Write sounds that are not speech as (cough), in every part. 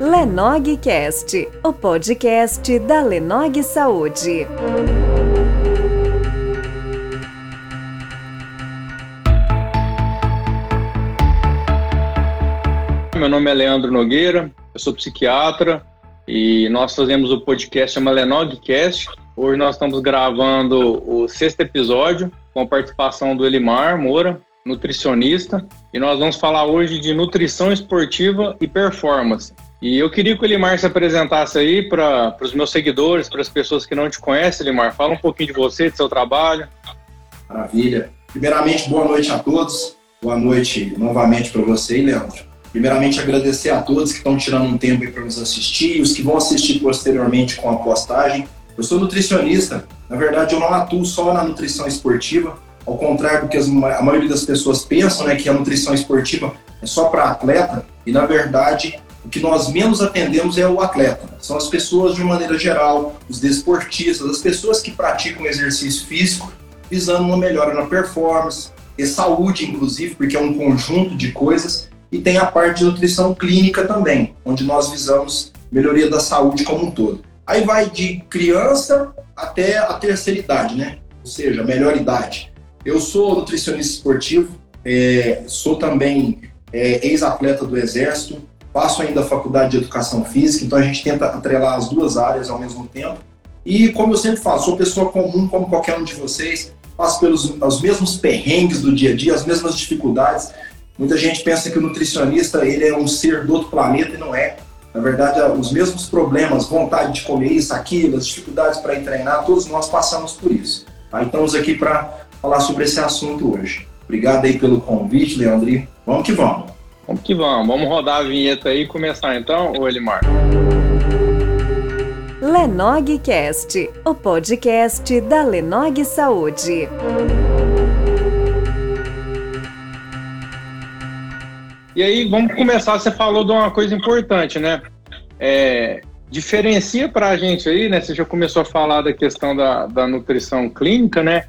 Lenogcast, o podcast da Lenog Saúde. Meu nome é Leandro Nogueira, eu sou psiquiatra e nós fazemos o podcast chama Lenogcast. Hoje nós estamos gravando o sexto episódio com a participação do Elimar Moura, nutricionista, e nós vamos falar hoje de nutrição esportiva e performance. E eu queria que o Elimar se apresentasse aí para os meus seguidores, para as pessoas que não te conhecem, Elimar. Fala um pouquinho de você, do seu trabalho. Maravilha. Primeiramente, boa noite a todos. Boa noite novamente para você, Leandro. Primeiramente, agradecer a todos que estão tirando um tempo para nos assistir os que vão assistir posteriormente com a postagem. Eu sou nutricionista. Na verdade, eu não atuo só na nutrição esportiva, ao contrário do que as, a maioria das pessoas pensam, né, que a nutrição esportiva é só para atleta. E, na verdade, o que nós menos atendemos é o atleta. São as pessoas de maneira geral, os desportistas, as pessoas que praticam exercício físico, visando uma melhora na performance, e saúde, inclusive, porque é um conjunto de coisas. E tem a parte de nutrição clínica também, onde nós visamos melhoria da saúde como um todo. Aí vai de criança até a terceira idade, né? Ou seja, melhor idade. Eu sou nutricionista esportivo, é, sou também é, ex-atleta do Exército, faço ainda a faculdade de educação física, então a gente tenta atrelar as duas áreas ao mesmo tempo. E como eu sempre falo, sou pessoa comum como qualquer um de vocês, passo pelos os mesmos perrengues do dia a dia, as mesmas dificuldades. Muita gente pensa que o nutricionista ele é um ser do outro planeta e não é. Na verdade, os mesmos problemas, vontade de comer isso, aquilo, as dificuldades para ir treinar, todos nós passamos por isso. Tá? Então, estamos aqui para falar sobre esse assunto hoje. Obrigado aí pelo convite, Leandro. Vamos que vamos. Vamos que vamos. Vamos rodar a vinheta aí e começar então, ô Elimar? Lenogcast, o podcast da Lenog Saúde. E aí, vamos começar. Você falou de uma coisa importante, né? É, diferencia para a gente aí, né? Você já começou a falar da questão da, da nutrição clínica, né?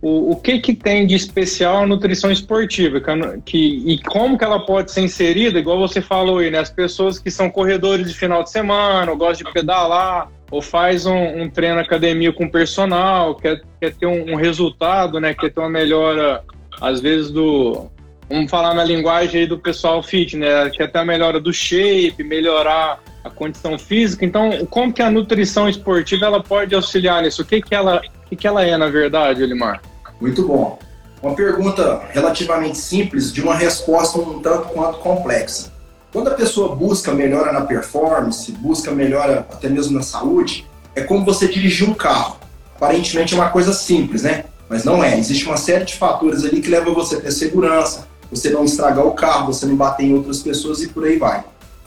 O, o que, que tem de especial a nutrição esportiva que, que, e como que ela pode ser inserida, igual você falou aí, né? As pessoas que são corredores de final de semana, ou gostam de pedalar, ou faz um, um treino academia com personal, quer, quer ter um, um, resultado, né? Quer ter uma melhora, às vezes, do. Vamos falar na linguagem aí do pessoal fit, né? Quer ter a melhora do shape, melhorar a condição física. Então, como que a nutrição esportiva ela pode auxiliar nisso? O que, que ela o que ela é, na verdade, Elimar? Muito bom. Uma pergunta relativamente simples, de uma resposta um tanto quanto complexa. Quando a pessoa busca melhora na performance, busca melhora até mesmo na saúde, é como você dirigir um carro. Aparentemente é uma coisa simples, né? Mas não é. Existe uma série de fatores ali que levam você a ter segurança, você não estragar o carro, você não bater em outras pessoas e por aí vai.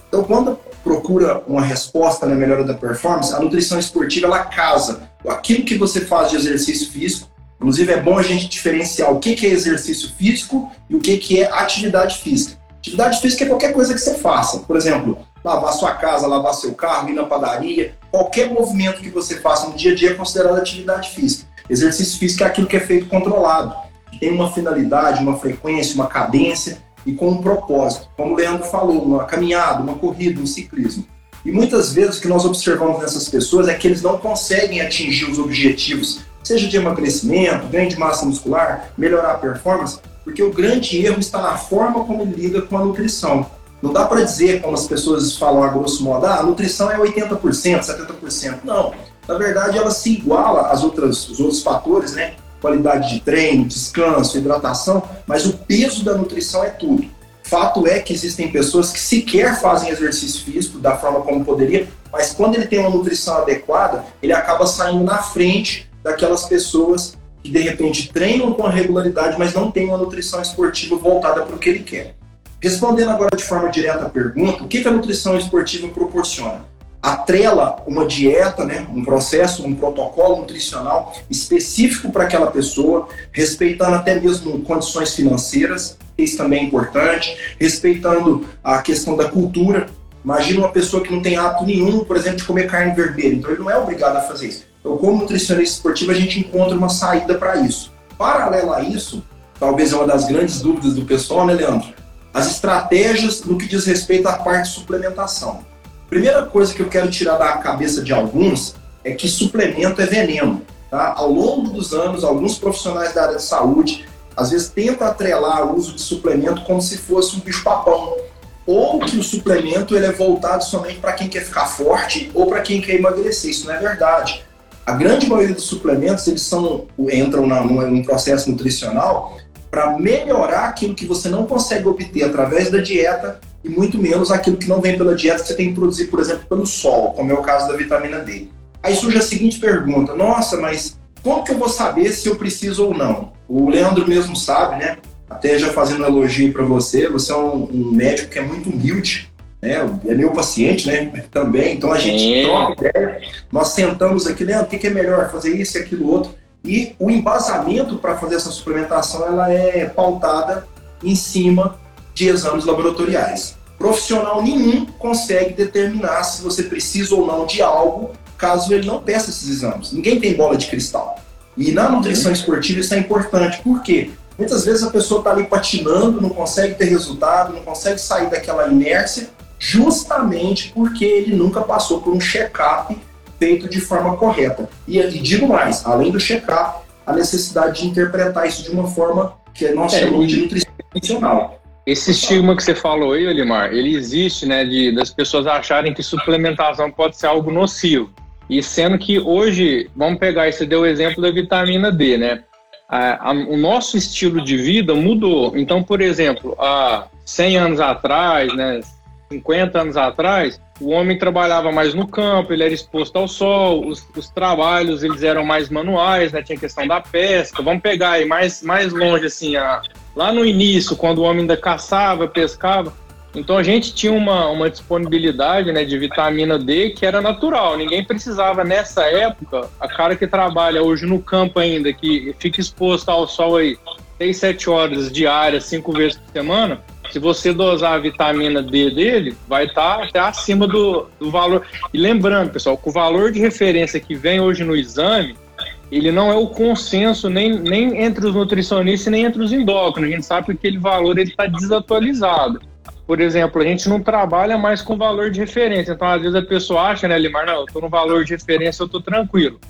Então, quando procura uma resposta na melhora da performance, a nutrição esportiva ela casa aquilo que você faz de exercício físico. Inclusive, é bom a gente diferenciar o que, é exercício físico e o que, que é atividade física. Atividade física é qualquer coisa que você faça. Por exemplo, lavar sua casa, lavar seu carro, ir na padaria. Qualquer movimento que você faça no dia a dia é considerado atividade física. Exercício físico é aquilo que é feito controlado, que tem uma finalidade, uma frequência, uma cadência e com um propósito. Como o Leandro falou, uma caminhada, uma corrida, um ciclismo. E muitas vezes o que nós observamos nessas pessoas é que eles não conseguem atingir os objetivos, seja de emagrecimento, ganho de massa muscular, melhorar a performance, porque o grande erro está na forma como ele lida com a nutrição. Não dá para dizer, como as pessoas falam a grosso modo, ah, a nutrição é 80%, 70%. Não. Na verdade, ela se iguala às outras, os outros fatores, né? Qualidade de treino, descanso, hidratação, mas o peso da nutrição é tudo. Fato é que existem pessoas que sequer fazem exercício físico da forma como poderia, mas quando ele tem uma nutrição adequada, ele acaba saindo na frente daquelas pessoas que de repente treinam com regularidade, mas não têm uma nutrição esportiva voltada para o que ele quer. Respondendo agora de forma direta à pergunta, o que a nutrição esportiva proporciona? Atrela uma dieta, né, um processo, um protocolo nutricional específico para aquela pessoa, respeitando até mesmo condições financeiras, isso também é importante, respeitando a questão da cultura. Imagina uma pessoa que não tem hábito nenhum, por exemplo, de comer carne vermelha, então ele não é obrigado a fazer isso. Então, como nutricionista esportivo, a gente encontra uma saída para isso. Paralelo a isso, talvez é uma das grandes dúvidas do pessoal, né, Leandro? as estratégias no que diz respeito à parte de suplementação. Primeira coisa que eu quero tirar da cabeça de alguns é que suplemento é veneno. Tá? Ao longo dos anos, alguns profissionais da área de saúde às vezes tentam atrelar o uso de suplemento como se fosse um bicho-papão. Ou que o suplemento ele é voltado somente para quem quer ficar forte ou para quem quer emagrecer. Isso não é verdade. A grande maioria dos suplementos eles são, entram na, num processo nutricional para melhorar aquilo que você não consegue obter através da dieta e muito menos aquilo que não vem pela dieta que você tem que produzir, por exemplo, pelo sol, como é o caso da vitamina D. Aí surge a seguinte pergunta: nossa, mas como que eu vou saber se eu preciso ou não? O Leandro mesmo sabe, né? Até já fazendo um elogio para você, você é um, um, médico que é muito humilde, né? É meu paciente, né? Também. Então a gente é. troca ideia. Nós sentamos aqui, Leandro, o que, que é melhor fazer isso e aquilo outro. E o embasamento para fazer essa suplementação ela é pautada em cima de exames laboratoriais. Profissional nenhum consegue determinar se você precisa ou não de algo caso ele não peça esses exames. Ninguém tem bola de cristal. E na nutrição esportiva isso é importante. Por quê? Muitas vezes a pessoa está ali patinando, não consegue ter resultado, não consegue sair daquela inércia, justamente porque ele nunca passou por um check-up feito de forma correta. E, e digo mais, além do check-up, a necessidade de interpretar isso de uma forma que nós é, chamamos de nutrição funcional. Esse estigma que você falou aí, Olimar, ele existe, né, de, das pessoas acharem que suplementação pode ser algo nocivo. E sendo que hoje, vamos pegar, você deu o exemplo da vitamina D, né? A, a, o nosso estilo de vida mudou. Então, por exemplo, há 100 anos atrás, né, 50 anos atrás, o homem trabalhava mais no campo, ele era exposto ao sol, os, os trabalhos eles eram mais manuais, né, tinha questão da pesca. Vamos pegar aí mais, mais longe, assim, a, lá no início, quando o homem ainda caçava, pescava, então a gente tinha uma, uma disponibilidade né, de vitamina D que era natural. Ninguém precisava nessa época, a cara que trabalha hoje no campo ainda, que fica exposto ao sol aí 6, 7 horas diárias, cinco vezes por semana, se você dosar a vitamina D dele, vai estar tá até acima do, do valor. E lembrando, pessoal, que o valor de referência que vem hoje no exame, ele não é o consenso nem, nem entre os nutricionistas nem entre os endócrinos. A gente sabe que aquele valor está desatualizado por exemplo, a gente não trabalha mais com valor de referência. Então, às vezes a pessoa acha, né, Limar, não, eu estou no valor de referência, eu estou tranquilo.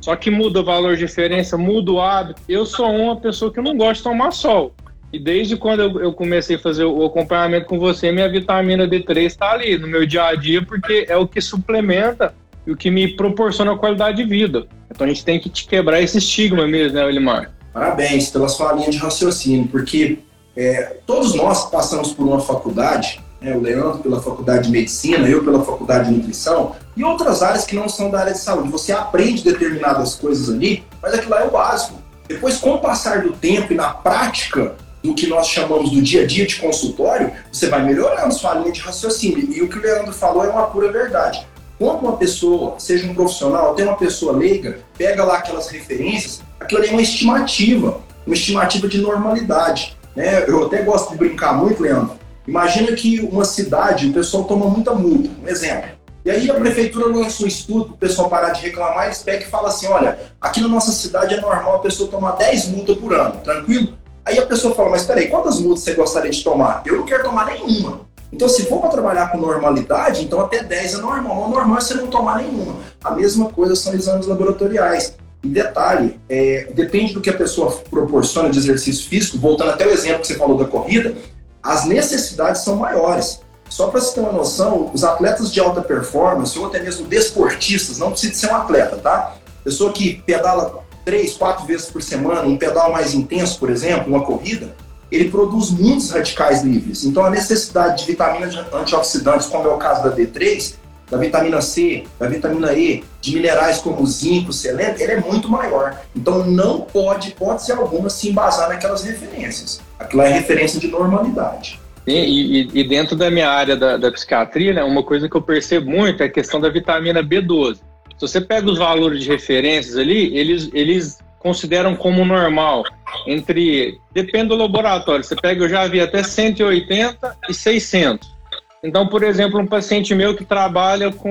Só que muda o valor de referência, muda o hábito. Eu sou uma pessoa que não gosta de tomar sol. E desde quando eu, eu comecei a fazer o acompanhamento com você, minha vitamina D3 está ali no meu dia a dia, porque é o que suplementa e o que me proporciona qualidade de vida. Então a gente tem que te quebrar esse estigma mesmo, né, Elimar? Parabéns pela sua linha de raciocínio, porque é, todos nós passamos por uma faculdade, né, o Leandro pela faculdade de medicina, eu pela faculdade de nutrição, e outras áreas que não são da área de saúde. Você aprende determinadas coisas ali, mas aquilo lá é o básico. Depois, com o passar do tempo e na prática do que nós chamamos do dia a dia de consultório, você vai melhorando sua linha de raciocínio. E o que o Leandro falou é uma pura verdade. Quando uma pessoa, seja um profissional, tem uma pessoa leiga, pega lá aquelas referências, aquilo ali é uma estimativa, uma estimativa de normalidade. Né? Eu até gosto de brincar muito, Leandro. Imagina que uma cidade, o pessoal toma muita multa, um exemplo. E aí a prefeitura lança um estudo o pessoal parar de reclamar, eles pegam e falam assim, olha, aqui na nossa cidade é normal a pessoa tomar 10 multas por ano, tranquilo? Aí a pessoa fala, mas peraí, quantas multas você gostaria de tomar? Eu não quero tomar nenhuma. Então, se for para trabalhar com normalidade, então até 10 é normal. O normal é você não tomar nenhuma. A mesma coisa são exames laboratoriais. E detalhe, é, depende do que a pessoa proporciona de exercício físico, voltando até o exemplo que você falou da corrida, as necessidades são maiores. Só para você ter uma noção, os atletas de alta performance, ou até mesmo desportistas, não precisa ser um atleta, tá? Pessoa que pedala três, quatro vezes por semana, um pedal mais intenso, por exemplo, uma corrida, ele produz muitos radicais livres. Então a necessidade de vitaminas antioxidantes, como é o caso da D3, da vitamina C, da vitamina E, de minerais como zinco, selênio, ele é muito maior. Então não pode, pode ser alguma, se embasar naquelas referências. Aquilo é referência de normalidade. E, e, e, dentro da minha área da, da, psiquiatria, né, uma coisa que eu percebo muito é a questão da vitamina B12. Se você pega os valores de referências ali, eles, eles consideram como normal entre, depende do laboratório, você pega, eu já vi até 180 e 600. Então, por exemplo, um paciente meu que trabalha com,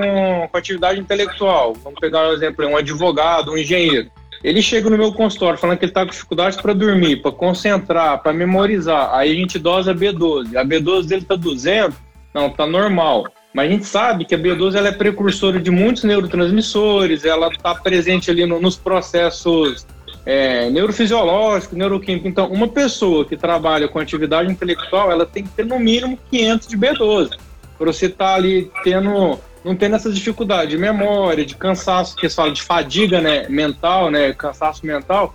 com atividade intelectual, vamos pegar um exemplo, um advogado, um engenheiro, ele chega no meu consultório falando que ele está com dificuldade para dormir, para concentrar, para memorizar. Aí a gente dosa B12. A B12 dele está 200, não, está normal. Mas a gente sabe que a B12 ela é precursora de muitos neurotransmissores, ela está presente ali no, nos processos é, neurofisiológicos, neuroquímicos. Então, uma pessoa que trabalha com atividade intelectual, ela tem que ter no mínimo 500 de B12 para você estar tá ali tendo não tendo essa dificuldade de memória, de cansaço, que fala de fadiga né, mental, né, cansaço mental.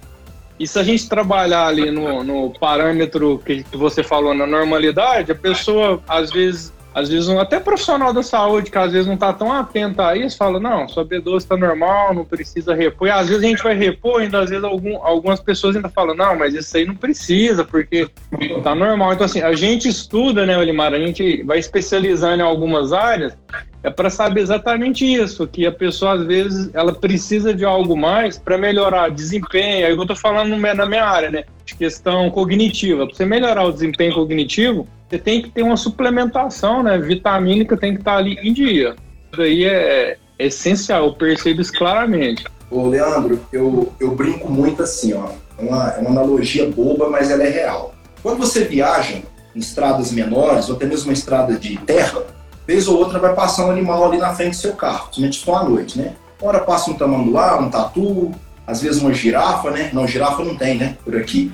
E se a gente trabalhar ali no, no parâmetro que, que você falou, na normalidade, a pessoa, às vezes, às vezes um, até profissional da saúde que às vezes não está tão atento a isso, fala, não, sua B12 está normal, não precisa repor. E às vezes a gente vai repor, ainda às vezes algum, algumas pessoas ainda falam, não, mas isso aí não precisa, porque está normal. Então assim, a gente estuda, né, Olimar, a gente vai especializando em algumas áreas, é para saber exatamente isso, que a pessoa às vezes ela precisa de algo mais para melhorar desempenho. Aí eu estou falando na minha área, né, de questão cognitiva. Para você melhorar o desempenho cognitivo, você tem que ter uma suplementação, né? Vitamínica tem que estar ali em dia. Isso daí é, é essencial, eu percebo isso claramente. Ô, Leandro, eu, eu brinco muito assim, ó. É uma, é uma analogia boba, mas ela é real. Quando você viaja em estradas menores, ou até mesmo uma estrada de terra, vez ou outra vai passar um animal ali na frente do seu carro, principalmente for à noite, né? Uma hora passa um tamanduá, um tatu, às vezes uma girafa, né? Não, girafa não tem, né? Por aqui.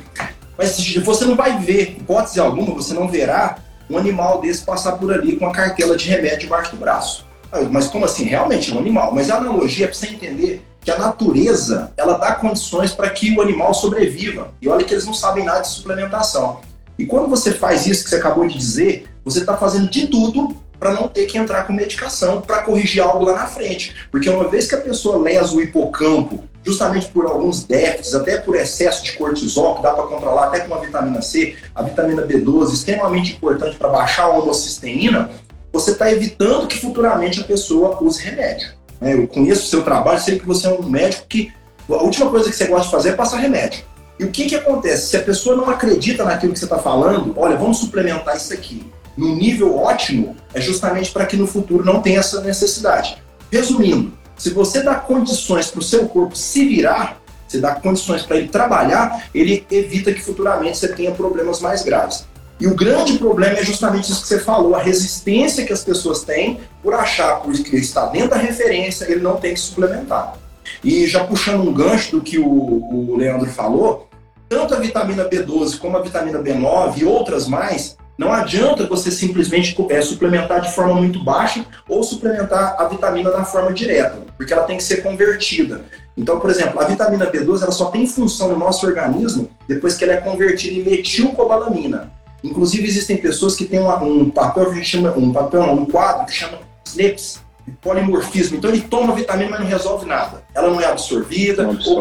Mas você não vai ver, hipótese alguma, você não verá um animal desse passar por ali com uma cartela de remédio debaixo do braço. Mas como assim? Realmente é um animal. Mas a analogia é para você entender que a natureza ela dá condições para que o animal sobreviva. E olha que eles não sabem nada de suplementação. E quando você faz isso que você acabou de dizer, você está fazendo de tudo para não ter que entrar com medicação para corrigir algo lá na frente. Porque uma vez que a pessoa lesa o hipocampo, justamente por alguns déficits, até por excesso de cortisol, que dá para controlar até com a vitamina C, a vitamina B12, extremamente importante para baixar a homocisteína, você está evitando que futuramente a pessoa use remédio. Né? Eu conheço o seu trabalho, sei que você é um médico que a última coisa que você gosta de fazer é passar remédio. E o que, que acontece? Se a pessoa não acredita naquilo que você está falando, olha, vamos suplementar isso aqui no nível ótimo, é justamente para que no futuro não tenha essa necessidade. Resumindo, se você dá condições para o seu corpo se virar, você dá condições para ele trabalhar, ele evita que futuramente você tenha problemas mais graves. E o grande problema é justamente isso que você falou, a resistência que as pessoas têm por achar que ele está dentro da referência, ele não tem que suplementar. E já puxando um gancho do que o, o Leandro falou, tanto a vitamina B12 como a vitamina B9 e outras mais, não adianta você simplesmente é, suplementar de forma muito baixa ou suplementar a vitamina na forma direta, porque ela tem que ser convertida. Então, por exemplo, a vitamina B12 ela só tem função no nosso organismo depois que ela é convertida em metilcobalamina. Inclusive, existem pessoas que têm uma, um papel, gente chama, um papel, um quadro que chama SNPs, polimorfismo. Então, ele toma vitamina, mas não resolve nada. Ela não é absorvida, não ou,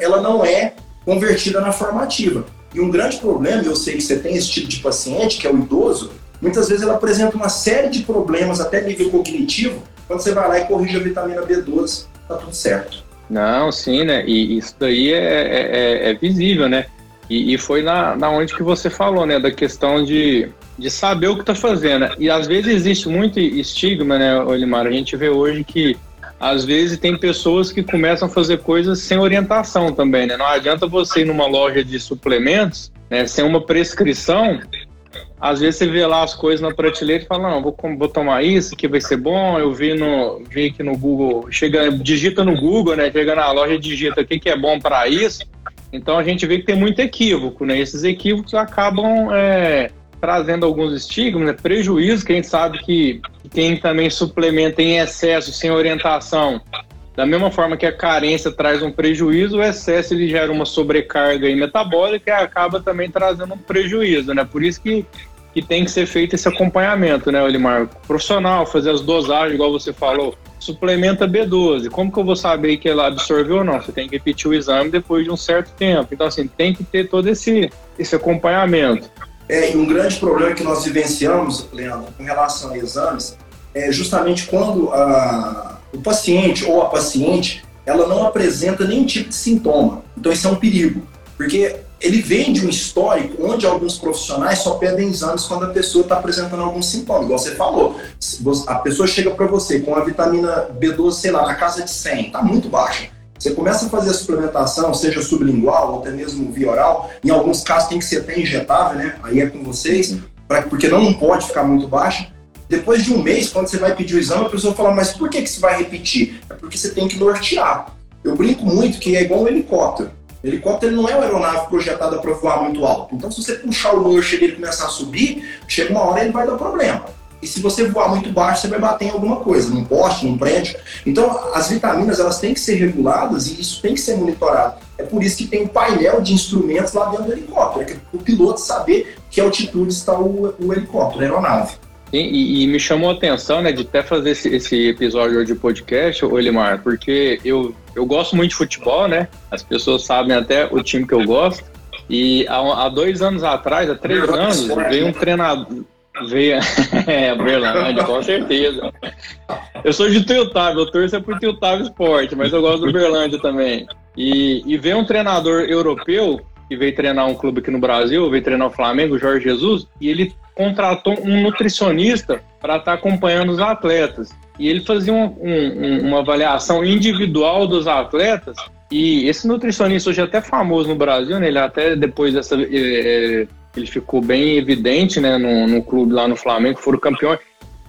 ela não é convertida na formativa. E um grande problema, eu sei que você tem esse tipo de paciente, que é o idoso, muitas vezes ela apresenta uma série de problemas, até nível cognitivo, quando você vai lá e corrige a vitamina B12, tá tudo certo. Não, sim, né? E isso daí é, é, é, é visível, né? E, e, foi na, na onde que você falou, né? Da questão de, de saber o que tá fazendo. E às vezes existe muito estigma, né, Olimar? A gente vê hoje que às vezes tem pessoas que começam a fazer coisas sem orientação também, né? Não adianta você ir numa loja de suplementos, né, sem uma prescrição, às vezes você vê lá as coisas na prateleira e fala, não, vou, vou tomar isso, que vai ser bom, eu vi, no, vi aqui no Google, chega, digita no Google, né, chega na loja digita o que, que é bom para isso, então a gente vê que tem muito equívoco, né, esses equívocos acabam é, trazendo alguns estigmas, né, prejuízos, que a gente sabe que quem também suplementa em excesso, sem orientação, da mesma forma que a carência traz um prejuízo, o excesso ele gera uma sobrecarga metabólica e acaba também trazendo um prejuízo, né? Por isso que, que tem que ser feito esse acompanhamento, né, Olimar? Profissional, fazer as dosagens, igual você falou, suplementa B12. Como que eu vou saber que ela absorveu ou não? Você tem que repetir o exame depois de um certo tempo. Então, assim, tem que ter todo esse, esse acompanhamento. É, e um grande problema que nós vivenciamos, Leandro, com relação a exames, é justamente quando a, o paciente ou a paciente ela não apresenta nenhum tipo de sintoma. Então isso é um perigo, porque ele vem de um histórico onde alguns profissionais só pedem exames quando a pessoa está apresentando algum sintoma, igual você falou. A pessoa chega para você com a vitamina B12, sei lá, na casa de 100, está muito baixa. Você começa a fazer a suplementação, seja sublingual ou até mesmo via oral, em alguns casos tem que ser até injetável, né? Aí é com vocês, pra, porque não pode ficar muito baixa. Depois de um mês, quando você vai pedir o exame, a pessoa fala, mas por que, que você vai repetir? É porque você tem que nortear. Eu brinco muito que é igual um helicóptero. O helicóptero não é uma aeronave projetada para voar muito alto. Então, se você puxar o lanche e ele começar a subir, chega uma hora ele vai dar problema. E se você voar muito baixo, você vai bater em alguma coisa, num poste, num prédio. Então, as vitaminas elas têm que ser reguladas e isso tem que ser monitorado. É por isso que tem um painel de instrumentos lá dentro do helicóptero, é o piloto saber que altitude está o, o helicóptero, a aeronave. E, e, me chamou a atenção, né, de até fazer esse, esse episódio de podcast, o Elimar, porque eu, eu gosto muito de futebol, né? As pessoas sabem até o time que eu gosto. E há, há dois anos atrás, há três anos, veio um treinador. Veio. (laughs) é, Berlândia, com certeza. Eu sou de Tiltávio, eu torço por Tiltávio Esporte, mas eu gosto do Berlândia também. E, e veio um treinador europeu que veio treinar um clube aqui no Brasil, veio treinar o Flamengo, o Jorge Jesus, e ele contratou um nutricionista para estar tá acompanhando os atletas. E ele fazia um, um, uma avaliação individual dos atletas. E esse nutricionista hoje é até famoso no Brasil, né? Ele até depois dessa. É, ele ficou bem evidente né, no, no clube lá no Flamengo, foram campeões.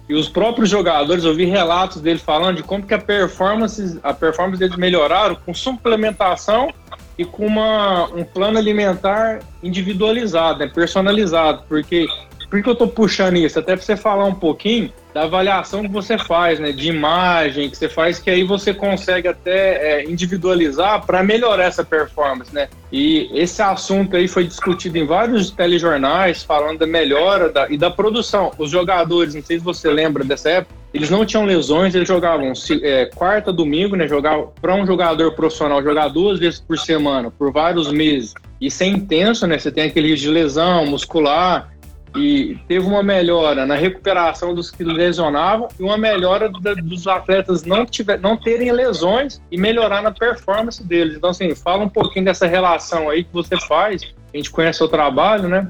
E os próprios jogadores, eu vi relatos dele falando de como que a performance, a performance deles melhoraram com suplementação e com uma, um plano alimentar individualizado, né, personalizado, porque por que eu tô puxando isso? Até para você falar um pouquinho da avaliação que você faz, né? De imagem que você faz, que aí você consegue até é, individualizar para melhorar essa performance, né? E esse assunto aí foi discutido em vários telejornais, falando da melhora da, e da produção. Os jogadores, não sei se você lembra dessa época, eles não tinham lesões, eles jogavam é, quarta, domingo, né? Jogavam para um jogador profissional jogar duas vezes por semana, por vários meses. Isso é intenso, né? Você tem aquele risco de lesão muscular, e teve uma melhora na recuperação dos que lesionavam e uma melhora dos atletas não, tiver, não terem lesões e melhorar na performance deles. Então, assim, fala um pouquinho dessa relação aí que você faz. A gente conhece o trabalho, né?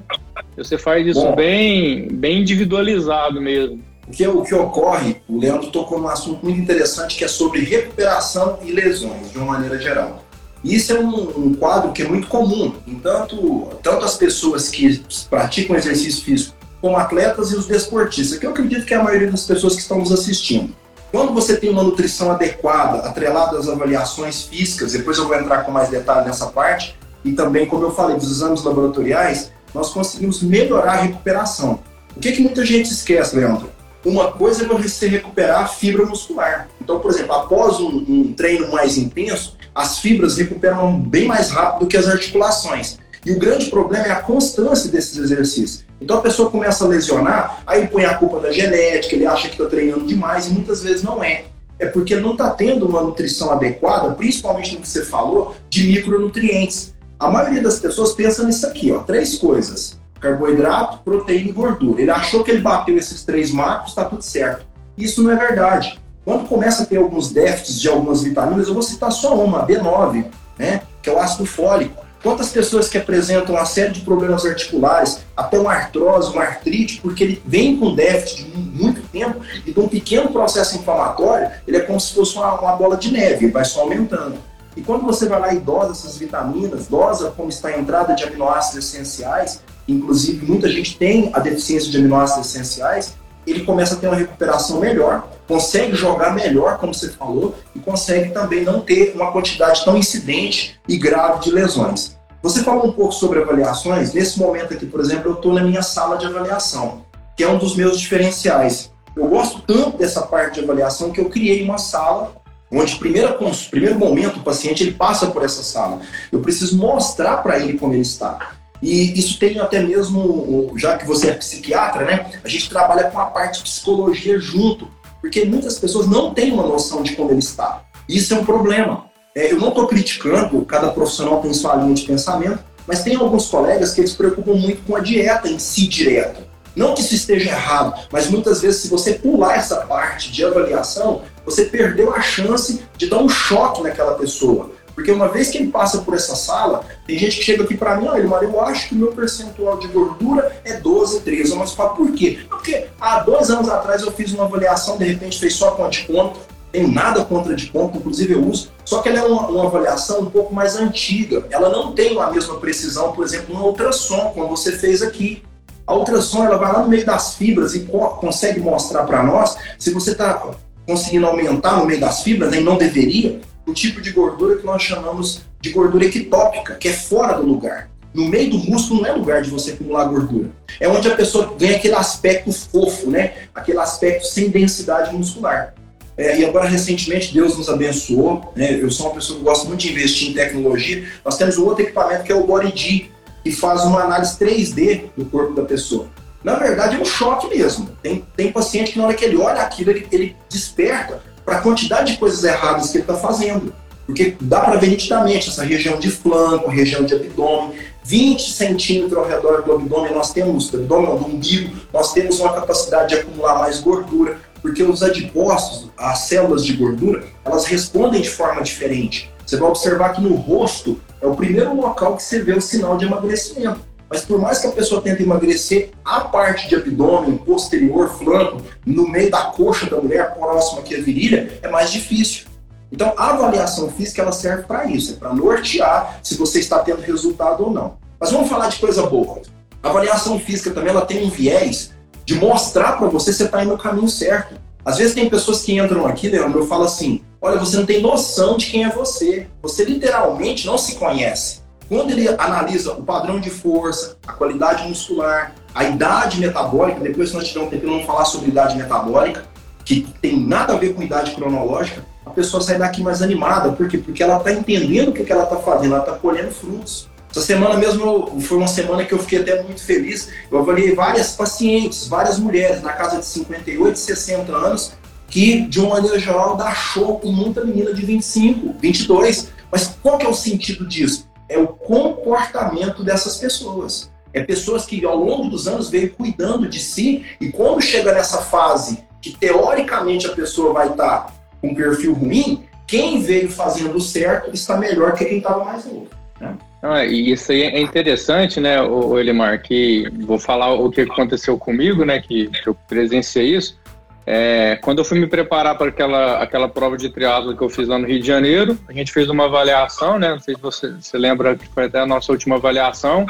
Você faz isso Bom, bem, bem individualizado mesmo. O que, o que ocorre, o Leandro tocou num assunto muito interessante que é sobre recuperação e lesões, de uma maneira geral. Isso é um, um, quadro que é muito comum tanto, tanto as pessoas que praticam exercício físico como atletas e os desportistas, que eu acredito que é a maioria das pessoas que estão nos assistindo. Quando você tem uma nutrição adequada, atrelada às avaliações físicas, depois eu vou entrar com mais detalhe nessa parte, e também, como eu falei, dos exames laboratoriais, nós conseguimos melhorar a recuperação. O que, que muita gente esquece, Leandro? Uma coisa é você recuperar a fibra muscular. Então, por exemplo, após um, um treino mais intenso, as fibras recuperam bem mais rápido do que as articulações. E o grande problema é a constância desses exercícios. Então a pessoa começa a lesionar, aí põe a culpa da genética, ele acha que está treinando demais e muitas vezes não é. É porque não está tendo uma nutrição adequada, principalmente no que você falou, de micronutrientes. A maioria das pessoas pensa nisso aqui, ó, três coisas: carboidrato, proteína e gordura. Ele achou que ele bateu esses três macros, está tudo certo. Isso não é verdade. Quando começa a ter alguns déficits de algumas vitaminas, eu vou citar só uma, a B9, né, que é o ácido fólico. Quantas pessoas que apresentam uma série de problemas articulares, até uma artrose, uma artrite, porque ele vem com déficit de muito tempo e de um pequeno processo inflamatório, ele é como se fosse uma, uma bola de neve, vai só aumentando. E quando você vai lá e dosa essas vitaminas, dosa como está a entrada de aminoácidos essenciais, inclusive muita gente tem a deficiência de aminoácidos essenciais, ele começa a ter uma recuperação melhor, consegue jogar melhor, como você falou, e consegue também não ter uma quantidade tão incidente e grave de lesões. Você falou um pouco sobre avaliações. Nesse momento aqui, por exemplo, eu estou na minha sala de avaliação, que é um dos meus diferenciais. Eu gosto tanto dessa parte de avaliação que eu criei uma sala onde primeiro, primeiro momento o paciente ele passa por essa sala. Eu preciso mostrar para ele como ele está. E isso tem até mesmo, já que você é psiquiatra, né? A gente trabalha com a parte de psicologia junto, porque muitas pessoas não têm uma noção de como ele está. Isso é um problema. É, eu não estou criticando, cada profissional tem sua linha de pensamento, mas tem alguns colegas que eles se preocupam muito com a dieta em si direto. Não que isso esteja errado, mas muitas vezes, se você pular essa parte de avaliação, você perdeu a chance de dar um choque naquela pessoa. Porque uma vez que ele passa por essa sala, tem gente que chega aqui para mim, olha, eu acho que o meu percentual de gordura é 12, 13. Eu falo, por quê? Porque há dois anos atrás eu fiz uma avaliação, de repente fez só com anticonto, tenho nada contra de ponto, inclusive eu uso, só que ela é uma, uma, avaliação um pouco mais antiga. Ela não tem a mesma precisão, por exemplo, no ultrassom, como você fez aqui. A ultrassom ela vai lá no meio das fibras e co consegue mostrar para nós se você está conseguindo aumentar no meio das fibras, né, e não deveria, o tipo de gordura que nós chamamos de gordura ectópica, que é fora do lugar. No meio do músculo não é lugar de você acumular gordura. É onde a pessoa ganha aquele aspecto fofo, né? Aquele aspecto sem densidade muscular. É, e agora, recentemente, Deus nos abençoou. Né? Eu sou uma pessoa que gosta muito de investir em tecnologia. Nós temos um outro equipamento que é o BodyD, que faz uma análise 3D do corpo da pessoa. Na verdade, é um choque mesmo. Tem, tem paciente que, na hora que ele olha aquilo, ele, ele desperta para a quantidade de coisas erradas que ele está fazendo. Porque dá para ver nitidamente essa região de flanco, região de abdômen, 20 centímetros ao redor do abdômen, nós temos, do abdômen, do umbigo, nós temos uma capacidade de acumular mais gordura, porque os adipócitos, as células de gordura, elas respondem de forma diferente. Você vai observar que no rosto é o primeiro local que você vê o sinal de emagrecimento. Mas por mais que a pessoa tente emagrecer, a parte de abdômen, posterior, flanco, no meio da coxa da mulher, próxima aqui à virilha, é mais difícil. Então, a avaliação física ela serve para isso, é para nortear se você está tendo resultado ou não. Mas vamos falar de coisa boa. A avaliação física também ela tem um viés de mostrar para você se você está indo no caminho certo. Às vezes tem pessoas que entram aqui, Leandro, eu falo assim: olha, você não tem noção de quem é você. Você literalmente não se conhece. Quando ele analisa o padrão de força, a qualidade muscular, a idade metabólica, depois nós tivermos um tempo, vamos falar sobre idade metabólica, que tem nada a ver com idade cronológica, a pessoa sai daqui mais animada. Por quê? Porque ela está entendendo o que, que ela está fazendo, ela está colhendo frutos. Essa semana mesmo foi uma semana que eu fiquei até muito feliz. Eu avaliei várias pacientes, várias mulheres na casa de 58, 60 anos, que de uma maneira geral dá show com muita menina de 25, 22. Mas qual que é o sentido disso? É o comportamento dessas pessoas. É pessoas que ao longo dos anos veio cuidando de si e quando chega nessa fase que teoricamente a pessoa vai estar com um perfil ruim, quem veio fazendo certo está melhor que quem estava mais novo. Né? Ah, e isso aí é interessante, né, o Elimar, que vou falar o que aconteceu comigo, né, que, que eu presenciei isso. É, quando eu fui me preparar para aquela, aquela prova de triatlo que eu fiz lá no Rio de Janeiro, a gente fez uma avaliação, né, não sei se você, você lembra que foi até a nossa última avaliação,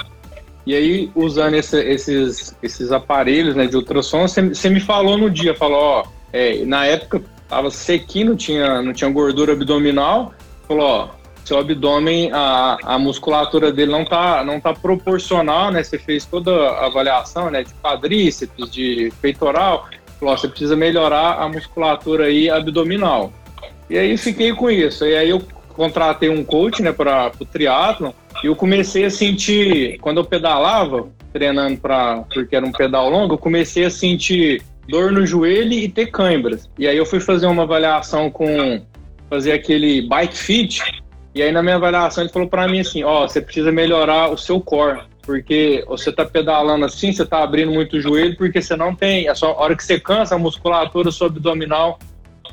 e aí, usando esse, esses, esses aparelhos né, de ultrassom, você me falou no dia, falou, ó, é, na época tava sequinho, não tinha, não tinha gordura abdominal, falou, ó, seu abdômen, a, a musculatura dele não tá, não tá proporcional, né? Você fez toda a avaliação, né? De quadríceps, de peitoral, falou, você precisa melhorar a musculatura aí abdominal. E aí fiquei com isso. E aí eu contratei um coach, né, para o triatlo e eu comecei a sentir, quando eu pedalava, treinando para porque era um pedal longo, eu comecei a sentir dor no joelho e ter câimbras. E aí eu fui fazer uma avaliação com fazer aquele bike fit. E aí na minha avaliação ele falou para mim assim, ó, oh, você precisa melhorar o seu core, porque você tá pedalando assim, você tá abrindo muito o joelho, porque você não tem, a, sua, a hora que você cansa a musculatura sua abdominal,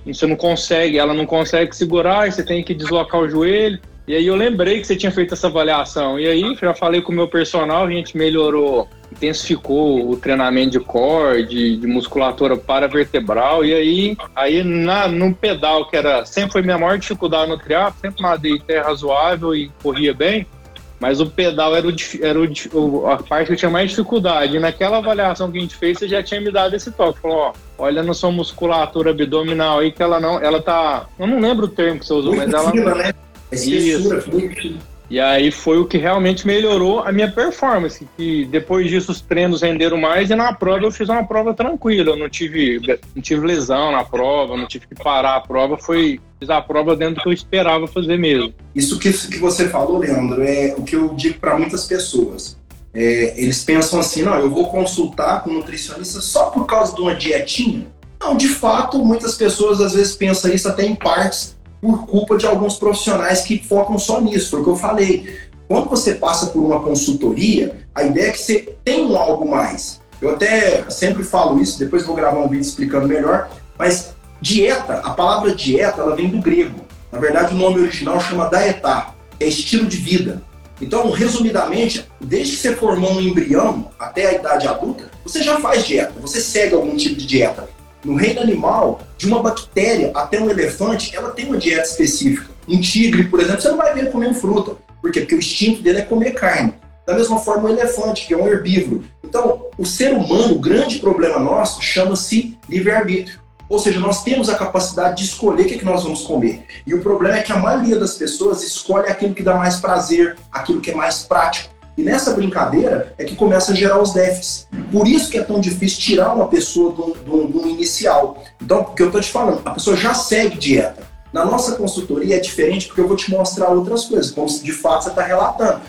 você não consegue, ela não consegue segurar, você tem que deslocar o joelho. E aí eu lembrei que você tinha feito essa avaliação. E aí já falei com o meu personal, a gente melhorou, intensificou o treinamento de core, de, de musculatura paravertebral. E aí, aí na, no pedal, que era sempre foi minha maior dificuldade no triatlo, sempre nadei terra razoável e corria bem. Mas o pedal era, o, era o, a parte que eu tinha mais dificuldade. E naquela avaliação que a gente fez, você já tinha me dado esse toque. Falou, ó, olha na sua musculatura abdominal aí que ela não, ela tá, eu não lembro o termo que você usou, Muito mas ela né? Espessura, E aí foi o que realmente melhorou a minha performance. Que depois disso os treinos renderam mais e na prova eu fiz uma prova tranquila. Eu não tive, não tive lesão na prova, não tive que parar a prova. Foi fiz a prova dentro do que eu esperava fazer mesmo. Isso que, que você falou, Leandro, é o que eu digo para muitas pessoas. É, eles pensam assim, não, eu vou consultar com um nutricionista só por causa de uma dietinha. Não, de fato, muitas pessoas às vezes pensam isso até em partes por culpa de alguns profissionais que focam só nisso. Foi o que eu falei. Quando você passa por uma consultoria, a ideia é que você tem um algo mais. Eu até sempre falo isso, depois vou gravar um vídeo explicando melhor, mas dieta, a palavra dieta, ela vem do grego. Na verdade, o nome original chama daetá, é estilo de vida. Então, resumidamente, desde que você formou um embrião até a idade adulta, você já faz dieta, você segue algum tipo de dieta. No reino animal, de uma bactéria até um elefante, ela tem uma dieta específica. Um tigre, por exemplo, você não vai ver ele comendo fruta. Por quê? Porque o instinto dele é comer carne. Da mesma forma, o elefante, que é um herbívoro. Então, o ser humano, o grande problema nosso, chama-se livre-arbítrio. Ou seja, nós temos a capacidade de escolher o que, é que nós vamos comer. E o problema é que a maioria das pessoas escolhe aquilo que dá mais prazer, aquilo que é mais prático. E nessa brincadeira é que começa a gerar os déficits. Por isso que é tão difícil tirar uma pessoa do, do, do inicial. Então, o que eu estou te falando, a pessoa já segue dieta. Na nossa consultoria é diferente porque eu vou te mostrar outras coisas, como de fato você está relatando.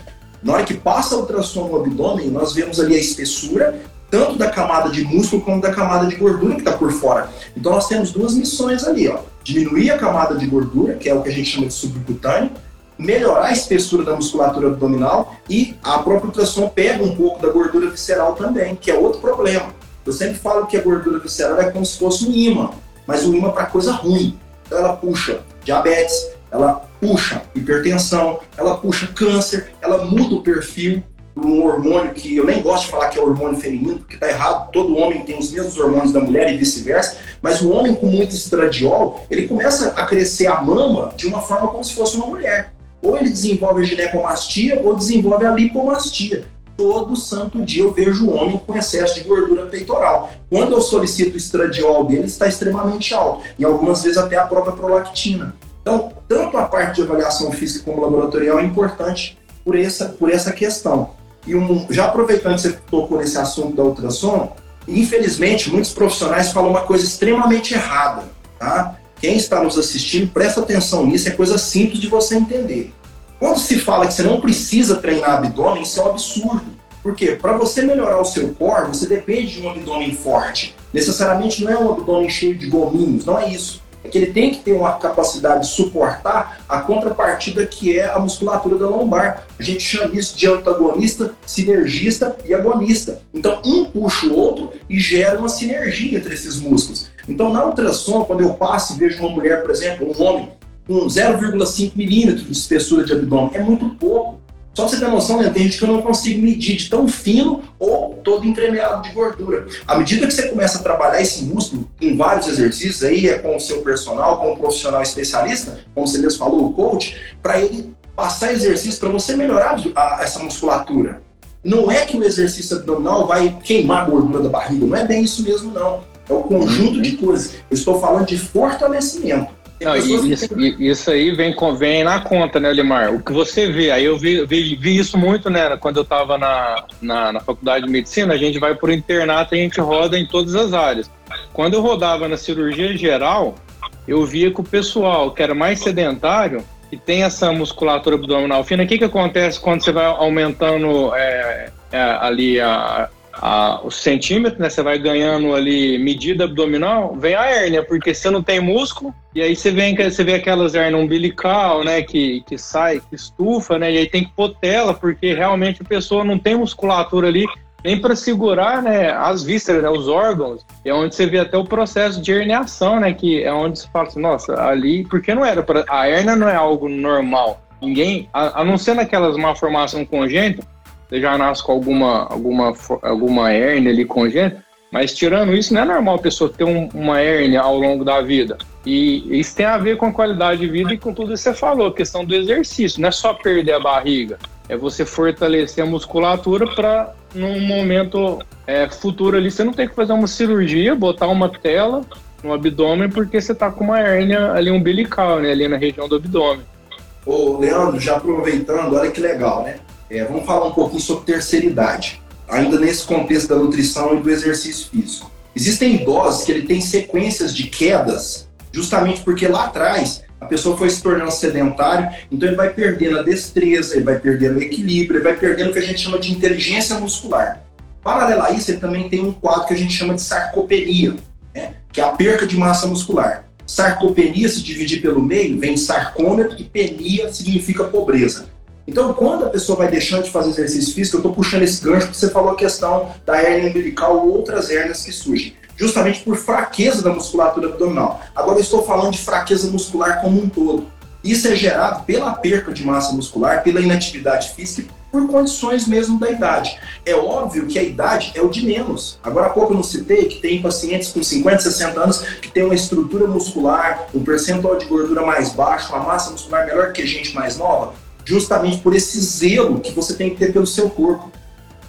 Na hora que passa a ultrassom no abdômen, nós vemos ali a espessura, tanto da camada de músculo como da camada de gordura que está por fora. Então nós temos duas missões ali, ó. Diminuir a camada de gordura, que é o que a gente chama de subcutâneo, melhorar a espessura da musculatura abdominal e a própria ultrassom pega um pouco da gordura visceral também, que é outro problema. Eu sempre falo que a gordura visceral é como se fosse um imã, mas um imã para coisa ruim. Então ela puxa diabetes, ela puxa hipertensão, ela puxa câncer, ela muda o perfil um hormônio que eu nem gosto de falar que é hormônio feminino, porque está errado, todo homem tem os mesmos hormônios da mulher e vice-versa, mas o homem com muito estradiol, ele começa a crescer a mama de uma forma como se fosse uma mulher. Ou ele desenvolve a ginecomastia ou desenvolve a lipomastia. Todo santo dia eu vejo o homem com excesso de gordura peitoral. Quando eu solicito o estradiol dele, está extremamente alto. E algumas vezes até a própria prolactina. Então, tanto a parte de avaliação física como laboratorial é importante por essa, por essa questão. E um, já aproveitando que você tocou nesse assunto da ultrassom, infelizmente muitos profissionais falam uma coisa extremamente errada, tá? Quem está nos assistindo, presta atenção nisso, é coisa simples de você entender. Quando se fala que você não precisa treinar abdômen, isso é um absurdo. Por quê? Para você melhorar o seu core, você depende de um abdômen forte. Necessariamente não é um abdômen cheio de gominhos, não é isso é que ele tem que ter uma capacidade de suportar a contrapartida que é a musculatura da lombar. A gente chama isso de antagonista, sinergista e agonista. Então, um puxa o outro e gera uma sinergia entre esses músculos. Então, na ultrassom, quando eu passo e vejo uma mulher, por exemplo, um homem com 0,5 milímetros de espessura de abdômen, é muito pouco. Só você ter noção, né, tem gente que eu não consigo medir de tão fino ou todo entremeado de gordura. À medida que você começa a trabalhar esse músculo em vários exercícios, aí é com o seu personal, com o profissional especialista, como você mesmo falou, o coach, para ele passar exercício para você melhorar a, essa musculatura. Não é que o exercício abdominal vai queimar a gordura da barriga, não é bem isso mesmo, não. É o conjunto de coisas. Eu estou falando de fortalecimento. Não, isso, isso, aí vem, vem na conta, né, Limar? O que você vê, aí eu vi, vi, vi isso muito, né, quando eu estava na, na, na, faculdade de medicina, a gente vai por internato e a gente roda em todas as áreas. Quando eu rodava na cirurgia geral, eu via que o pessoal que era mais sedentário e tem essa musculatura abdominal fina, o que, que acontece quando você vai aumentando é, é, ali a, a, o centímetro, né? Você vai ganhando ali medida abdominal, vem a hérnia, porque você não tem músculo, e aí você vem, você vê aquelas hérnias umbilical, né? Que, que sai, que estufa, né? E aí tem que pôr tela, porque realmente a pessoa não tem musculatura ali nem para segurar né, as vísceras, né, os órgãos. É onde você vê até o processo de herniação, né? Que é onde se fala assim, nossa, ali. Porque não era para. A hérnia não é algo normal. Ninguém, a, a não ser naquelas malformações congênitas, você já nasce com alguma, alguma, alguma hérnia ali congênita, mas tirando isso, não é normal a pessoa ter um, uma hérnia ao longo da vida. E isso tem a ver com a qualidade de vida e com tudo que você falou, a questão do exercício. Não é só perder a barriga, é você fortalecer a musculatura para, num momento é, futuro ali, você não ter que fazer uma cirurgia, botar uma tela no abdômen, porque você está com uma hérnia ali umbilical, né, ali na região do abdômen. Ô, Leandro, já aproveitando, olha que legal, né? É, vamos falar um pouquinho sobre terceira idade, ainda nesse contexto da nutrição e do exercício físico. Existem idosos que ele tem sequências de quedas, justamente porque lá atrás a pessoa foi se tornando sedentário, então ele vai perdendo a destreza, ele vai perdendo o equilíbrio, ele vai perdendo o que a gente chama de inteligência muscular. Paralelo a isso, ele também tem um quadro que a gente chama de sarcopenia, né? que é a perca de massa muscular. Sarcopenia se dividir pelo meio, vem sarcômetro e penia significa pobreza. Então, quando a pessoa vai deixando de fazer exercício físico, eu estou puxando esse gancho porque você falou a questão da hernia umbilical ou outras hernias que surgem, justamente por fraqueza da musculatura abdominal. Agora, eu estou falando de fraqueza muscular como um todo. Isso é gerado pela perca de massa muscular, pela inatividade física por condições mesmo da idade. É óbvio que a idade é o de menos. Agora há pouco eu não citei que tem pacientes com 50, 60 anos que tem uma estrutura muscular, um percentual de gordura mais baixo, uma massa muscular melhor que gente mais nova, justamente por esse zelo que você tem que ter pelo seu corpo.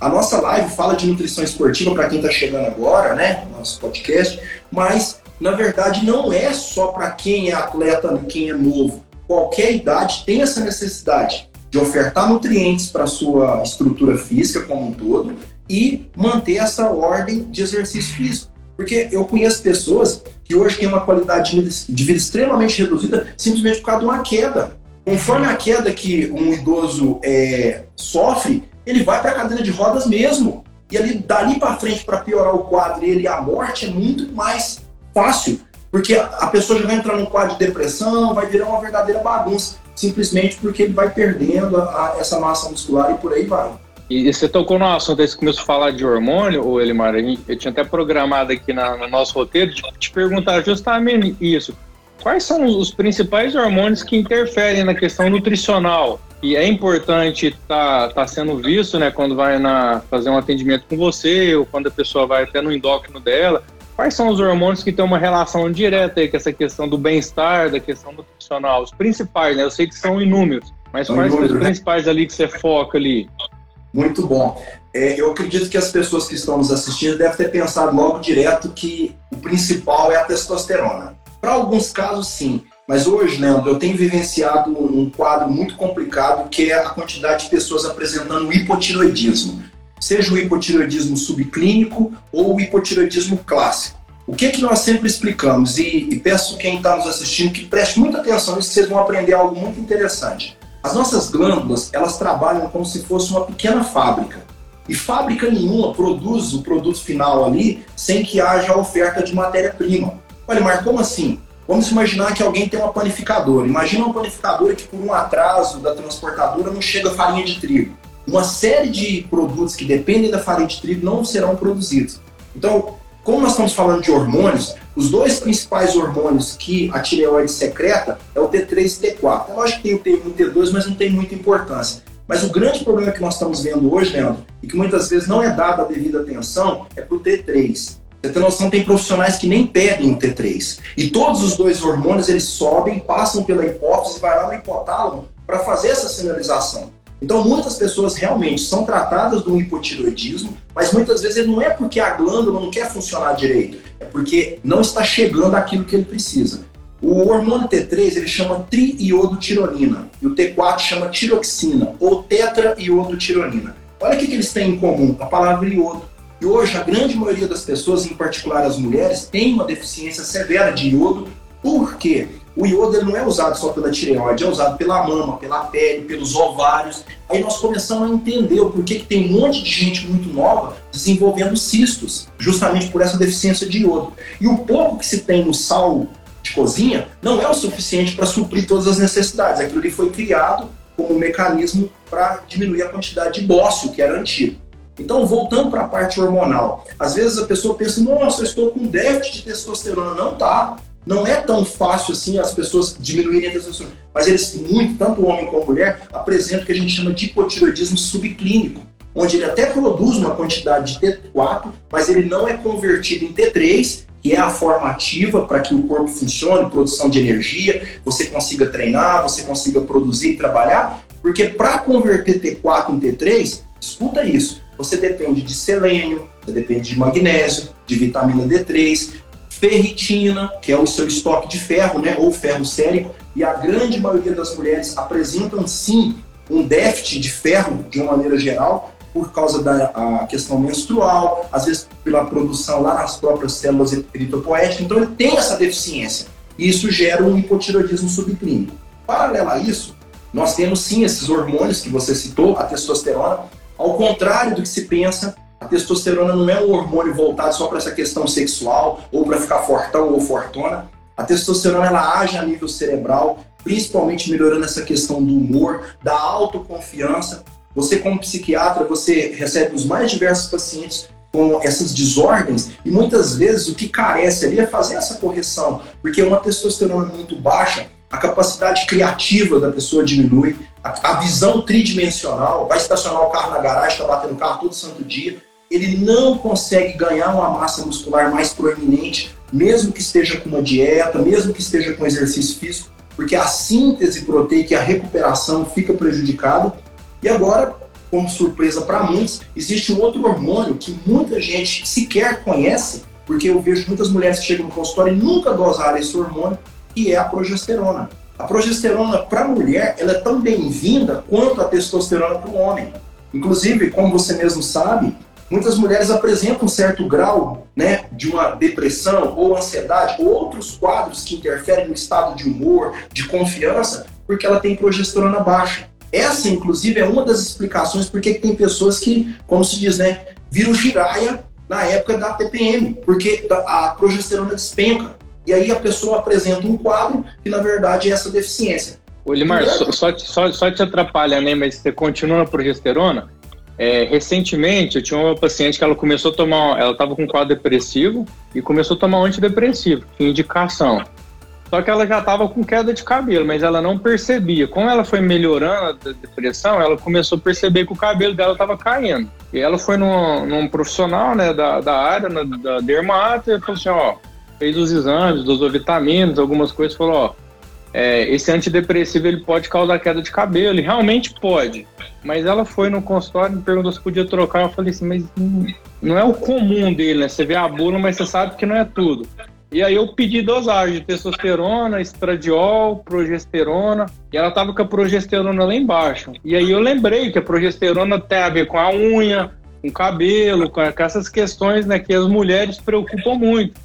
A nossa live fala de nutrição esportiva para quem está chegando agora, né? Nosso podcast, mas na verdade não é só para quem é atleta, quem é novo. Qualquer idade tem essa necessidade de ofertar nutrientes para sua estrutura física como um todo e manter essa ordem de exercício físico. Porque eu conheço pessoas que hoje têm uma qualidade de vida extremamente reduzida simplesmente por causa de uma queda. Conforme a queda que um idoso é, sofre, ele vai para a cadeira de rodas mesmo. E ali, dali para frente, para piorar o quadro e a morte é muito mais fácil. Porque a pessoa já vai entrar num quadro de depressão, vai virar uma verdadeira bagunça simplesmente porque ele vai perdendo a, a, essa massa muscular e por aí vai. E, você tocou no assunto aí, você começou a falar de hormônio, ô Elimar, eu tinha até programado aqui na, no nosso roteiro de te perguntar justamente isso. Quais são os principais hormônios que interferem na questão nutricional? E é importante estar tá, tá sendo visto, né, quando vai na, fazer um atendimento com você, ou quando a pessoa vai até no endócrino dela, Quais são os hormônios que têm uma relação direta aí com essa questão do bem-estar, da questão nutricional? Os principais, né? Eu sei que são inúmeros, mas são quais são os né? principais ali que você foca ali? Muito bom. É, eu acredito que as pessoas que estão nos assistindo devem ter pensado logo direto que o principal é a testosterona. Para alguns casos, sim. Mas hoje, Leandro, eu tenho vivenciado um quadro muito complicado que é a quantidade de pessoas apresentando hipotiroidismo seja o hipotireoidismo subclínico ou o hipotireoidismo clássico. O que, é que nós sempre explicamos, e, e peço quem está nos assistindo que preste muita atenção nisso, vocês vão aprender algo muito interessante. As nossas glândulas, elas trabalham como se fosse uma pequena fábrica. E fábrica nenhuma produz o produto final ali sem que haja oferta de matéria-prima. Olha, mas como assim? Vamos imaginar que alguém tem uma panificadora. Imagina uma panificadora que por um atraso da transportadora não chega farinha de trigo uma série de produtos que dependem da farinha de trigo não serão produzidos. Então, como nós estamos falando de hormônios, os dois principais hormônios que a tireoide secreta é o T3 e T4. É lógico que tem o T1 e o T2, mas não tem muita importância. Mas o grande problema que nós estamos vendo hoje, Leandro, e que muitas vezes não é dada a devida atenção, é para o T3. Você tem noção, tem profissionais que nem pedem o T3. E todos os dois hormônios, eles sobem, passam pela hipófise, vai lá no hipotálamo para fazer essa sinalização. Então, muitas pessoas realmente são tratadas do hipotiroidismo, mas muitas vezes não é porque a glândula não quer funcionar direito, é porque não está chegando aquilo que ele precisa. O hormônio T3 ele chama triiodotironina e o T4 chama tiroxina ou tetraiodotironina. Olha o que, que eles têm em comum, a palavra iodo. E hoje a grande maioria das pessoas, em particular as mulheres, tem uma deficiência severa de iodo. Por quê? O iodo não é usado só pela tireoide, é usado pela mama, pela pele, pelos ovários. Aí nós começamos a entender o porquê que tem um monte de gente muito nova desenvolvendo cistos, justamente por essa deficiência de iodo. E o pouco que se tem no sal de cozinha não é o suficiente para suprir todas as necessidades. Aquilo ali foi criado como um mecanismo para diminuir a quantidade de bócio que era antigo. Então, voltando para a parte hormonal, às vezes a pessoa pensa, nossa, eu estou com déficit de testosterona. Não tá. Não é tão fácil assim as pessoas diminuírem a testosterona, mas eles, muito, tanto o homem como a mulher, apresentam o que a gente chama de hipotiroidismo subclínico, onde ele até produz uma quantidade de T4, mas ele não é convertido em T3, que é a forma ativa para que o corpo funcione, produção de energia, você consiga treinar, você consiga produzir e trabalhar, porque para converter T4 em T3, escuta isso, você depende de selênio, você depende de magnésio, de vitamina D3, ferritina, que é o seu estoque de ferro, né, ou ferro sérico, e a grande maioria das mulheres apresentam sim um déficit de ferro de uma maneira geral, por causa da questão menstrual, às vezes pela produção lá nas próprias células eritropoéticas, então ele tem essa deficiência. E isso gera um hipotiroidismo subclínico. Paralelo a isso, nós temos sim esses hormônios que você citou, a testosterona, ao contrário do que se pensa, a testosterona não é um hormônio voltado só para essa questão sexual ou para ficar fortão ou fortona. A testosterona ela age a nível cerebral, principalmente melhorando essa questão do humor, da autoconfiança. Você como psiquiatra, você recebe os mais diversos pacientes com essas desordens e muitas vezes o que carece ali é fazer essa correção, porque uma testosterona muito baixa, a capacidade criativa da pessoa diminui, a, a visão tridimensional, vai estacionar o carro na garagem, está batendo o carro todo santo dia, ele não consegue ganhar uma massa muscular mais proeminente, mesmo que esteja com uma dieta, mesmo que esteja com exercício físico, porque a síntese proteica e a recuperação fica prejudicada. E agora, como surpresa para muitos, existe um outro hormônio que muita gente sequer conhece, porque eu vejo muitas mulheres que chegam no consultório e nunca dosaram esse hormônio, que é a progesterona. A progesterona para a mulher ela é tão bem-vinda quanto a testosterona para o homem. Inclusive, como você mesmo sabe, muitas mulheres apresentam um certo grau né, de uma depressão ou ansiedade, ou outros quadros que interferem no estado de humor, de confiança, porque ela tem progesterona baixa. Essa, inclusive, é uma das explicações porque tem pessoas que, como se diz, né, viram giraia na época da TPM, porque a progesterona despenca. E aí a pessoa apresenta um quadro que, na verdade, é essa deficiência. Ô, Limar, só, só, só, só te atrapalha, né? Mas você continua na progesterona. É, recentemente, eu tinha uma paciente que ela começou a tomar, ela estava com um quadro depressivo e começou a tomar um antidepressivo, tinha indicação. Só que ela já estava com queda de cabelo, mas ela não percebia. Como ela foi melhorando a depressão, ela começou a perceber que o cabelo dela estava caindo. E ela foi num, num profissional né, da, da área, na, da dermato, e falou assim, ó, fez os exames, dosou vitaminas, algumas coisas, falou, ó, é, esse antidepressivo ele pode causar queda de cabelo, e realmente pode. Mas ela foi no consultório e me perguntou se podia trocar. Eu falei assim, mas não é o comum dele, né? Você vê a bula, mas você sabe que não é tudo. E aí eu pedi dosagem de testosterona, estradiol, progesterona, e ela tava com a progesterona lá embaixo. E aí eu lembrei que a progesterona tem a ver com a unha, com o cabelo, com essas questões né, que as mulheres preocupam muito.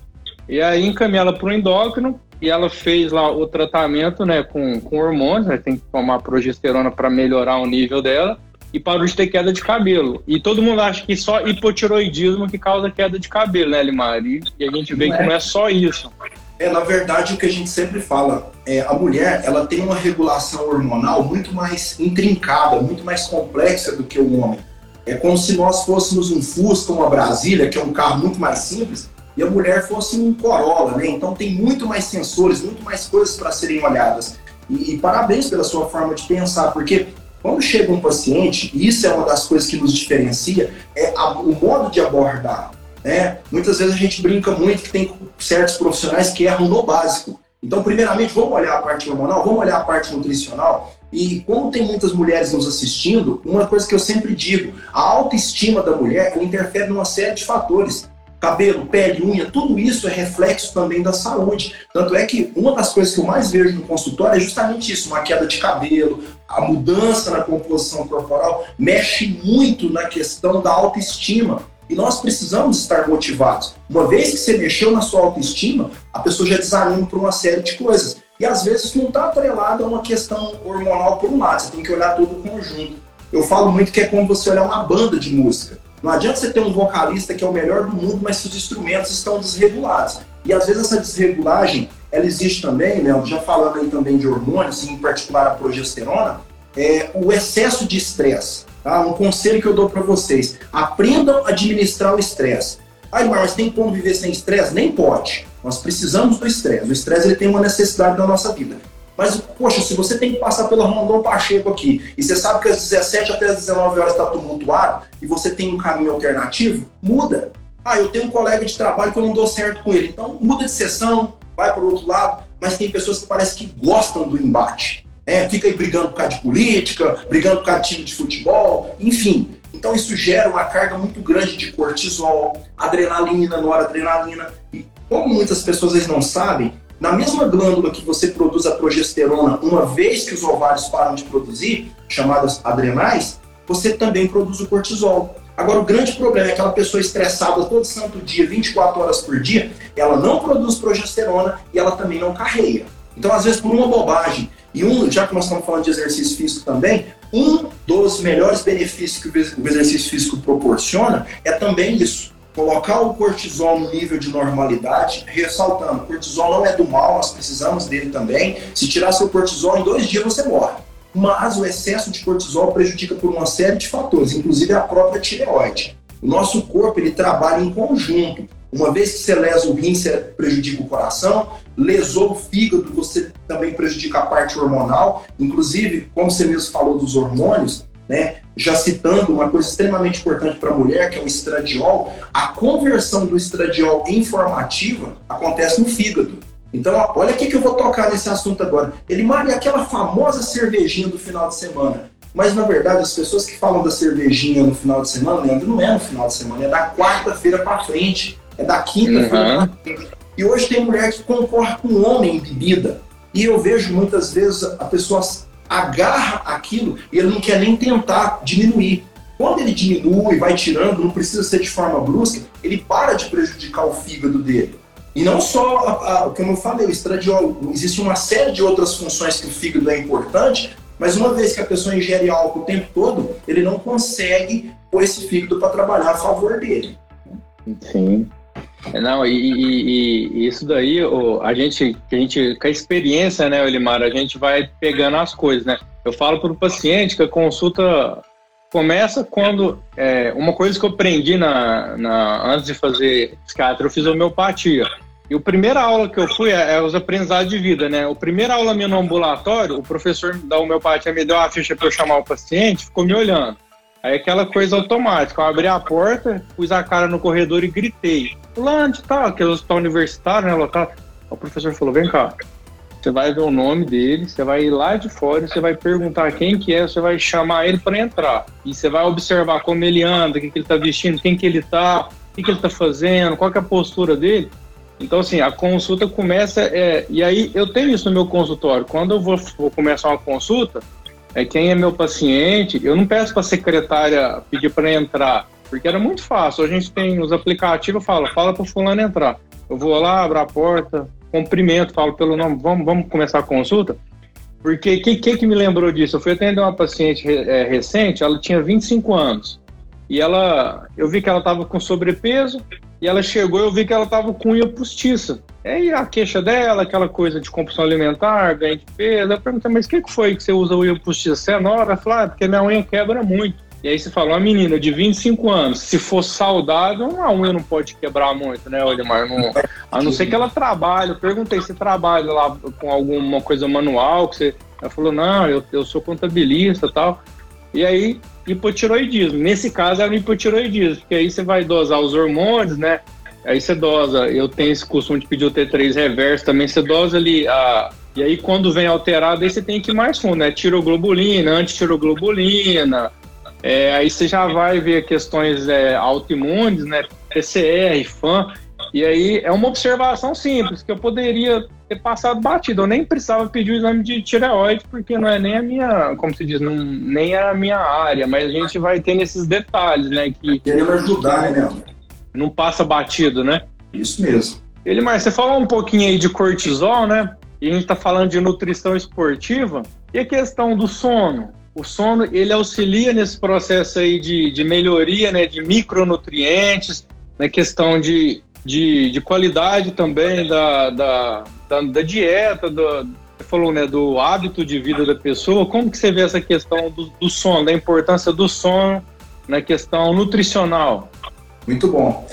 E aí encaminhei ela para o endócrino e ela fez lá o tratamento né, com, com hormônios, né, tem que tomar progesterona para melhorar o nível dela e parou de ter queda de cabelo. E todo mundo acha que só hipotiroidismo que causa queda de cabelo, né, Limar? E, e a gente vê não que é. não é só isso. É, na verdade, o que a gente sempre fala, é, a mulher ela tem uma regulação hormonal muito mais intrincada, muito mais complexa do que o homem. É como se nós fôssemos um Fusca, uma Brasília, que é um carro muito mais simples, e a mulher fosse um Corolla, né? Então tem muito mais sensores, muito mais coisas para serem olhadas. E, e, parabéns pela sua forma de pensar, porque quando chega um paciente, e isso é uma das coisas que nos diferencia, é a, o modo de abordar. Né? Muitas vezes a gente brinca muito que tem certos profissionais que erram no básico. Então, primeiramente, vamos olhar a parte hormonal, vamos olhar a parte nutricional. E como tem muitas mulheres nos assistindo, uma coisa que eu sempre digo, a autoestima da mulher interfere numa série de fatores cabelo, pele, unha, tudo isso é reflexo também da saúde. Tanto é que uma das coisas que eu mais vejo no consultório é justamente isso, uma queda de cabelo, a mudança na composição corporal mexe muito na questão da autoestima. E nós precisamos estar motivados. Uma vez que você mexeu na sua autoestima, a pessoa já desanima por uma série de coisas. E às vezes não está atrelado a uma questão hormonal por um lado, você tem que olhar todo o conjunto. Eu falo muito que é como você olhar uma banda de música. Não adianta você ter um vocalista que é o melhor do mundo, mas se os instrumentos estão desregulados. E às vezes essa desregulagem, ela existe também, né? já falando aí também de hormônios, em particular a progesterona, é o excesso de estresse. Tá? Um conselho que eu dou para vocês: aprendam a administrar o estresse. Ai, mas tem como viver sem estresse? Nem pode. Nós precisamos do estresse. O estresse ele tem uma necessidade na nossa vida. Mas, poxa, se você tem que passar pela Rondon Pacheco aqui, e você sabe que às 17 até às 19 horas está tumultuado, e você tem um caminho alternativo, muda. Ah, eu tenho um colega de trabalho que eu não dou certo com ele. Então, muda de sessão, vai para o outro lado. Mas tem pessoas que parece que gostam do embate. É, fica aí brigando por causa de política, brigando por causa de time de futebol, enfim. Então isso gera uma carga muito grande de cortisol, adrenalina, noradrenalina. E como muitas pessoas não sabem, na mesma glândula que você produz a progesterona, uma vez que os ovários param de produzir, chamadas adrenais, você também produz o cortisol. Agora, o grande problema é aquela pessoa estressada todo santo dia, 24 horas por dia, ela não produz progesterona e ela também não carreia. Então, às vezes, por uma bobagem, e um, já que nós estamos falando de exercício físico também, um dos melhores benefícios que o exercício físico proporciona é também isso colocar o cortisol no nível de normalidade, ressaltando, cortisol não é do mal, nós precisamos dele também. Se tirar seu cortisol, em dois dias você morre. Mas o excesso de cortisol prejudica por uma série de fatores, inclusive a própria tireoide. O nosso corpo ele trabalha em conjunto. Uma vez que você lesa o rim, você prejudica o coração, lesou o fígado, você também prejudica a parte hormonal. Inclusive, como você mesmo falou dos hormônios, né? Já citando uma coisa extremamente importante para a mulher, que é o estradiol, a conversão do estradiol em formativa acontece no fígado. Então, olha o que eu vou tocar nesse assunto agora. Ele é aquela famosa cervejinha do final de semana. Mas, na verdade, as pessoas que falam da cervejinha no final de semana, Leandro, não é no final de semana, é da quarta-feira para frente, é da quinta-feira uhum. para frente. E hoje tem mulher que concorre com o homem em bebida. E eu vejo muitas vezes a pessoa agarra aquilo e ele não quer nem tentar diminuir. Quando ele diminui, vai tirando, não precisa ser de forma brusca, ele para de prejudicar o fígado dele. E não só, como eu falei, o estradiol, existe uma série de outras funções que o fígado é importante, mas uma vez que a pessoa ingere álcool o tempo todo, ele não consegue pôr esse fígado para trabalhar a favor dele. Sim. É, não, e, e, e, isso daí, a gente, a gente, com a experiência, né, Elimar, a gente vai pegando as coisas, né? Eu falo para o paciente que a consulta começa quando. É, uma coisa que eu aprendi na, na, antes de fazer psiquiatra, eu fiz homeopatia. E a primeira aula que eu fui é, é os aprendizados de vida, né? A primeira aula minha no ambulatório, o professor da homeopatia me deu uma ficha para eu chamar o paciente, ficou me olhando. Aí aquela coisa automática, eu abri a porta, pus a cara no corredor e gritei. Fulano de tal, que é o hospital universitário, né, lotado. O professor falou, vem cá, você vai ver o nome dele, você vai ir lá de fora, você vai perguntar quem que é, você vai chamar ele para entrar. E você vai observar como ele anda, o que, que ele está vestindo, quem que ele está, o que, que ele está fazendo, qual que é a postura dele. Então, assim, a consulta começa. É, e aí, eu tenho isso no meu consultório. Quando eu vou, vou começar uma consulta, é quem é meu paciente, eu não peço para a secretária pedir para entrar, porque era muito fácil. A gente tem os aplicativos, fala, fala para fulano entrar. Eu vou lá, abro a porta, cumprimento, falo pelo nome, vamos, vamos começar a consulta. Porque o que, que, que me lembrou disso? Eu fui atender uma paciente é, recente, ela tinha 25 anos. E ela, eu vi que ela estava com sobrepeso, e ela chegou, eu vi que ela estava com unha postiça. Aí a queixa dela, aquela coisa de compulsão alimentar, ganho de peso. Eu perguntei, mas o que, que foi que você usa unha postiça? Você é nova? Ela falou, ah, porque minha unha quebra muito. E aí você falou, uma menina de 25 anos, se for saudável, a unha não pode quebrar muito, né, Olimar? Não, a não ser que ela trabalhe. Eu perguntei se trabalha lá com alguma coisa manual, que você. Ela falou, não, eu, eu sou contabilista e tal. E aí hipotiroidismo. Nesse caso é um hipotiroidismo, porque aí você vai dosar os hormônios, né? Aí você dosa, eu tenho esse costume de pedir o T3 reverso também, você dosa ali a. E aí, quando vem alterado, aí você tem que ir mais fundo, né? Tiroglobulina, antitiroglobulina. É, aí você já vai ver questões é, autoimunes, né? PCR, FAM. E aí é uma observação simples, que eu poderia ter passado batido. Eu nem precisava pedir o exame de tireoide, porque não é nem a minha, como se diz, não, nem a minha área, mas a gente vai ter nesses detalhes, né? Que, Querendo ajudar, né, Não passa batido, né? Isso mesmo. Ele, mas você falou um pouquinho aí de cortisol, né? E a gente está falando de nutrição esportiva. E a questão do sono? O sono, ele auxilia nesse processo aí de, de melhoria, né? De micronutrientes, na questão de, de, de qualidade também da, da, da, da dieta, do, você falou, né, do hábito de vida da pessoa. Como que você vê essa questão do, do sono, da importância do sono na questão nutricional? Muito bom.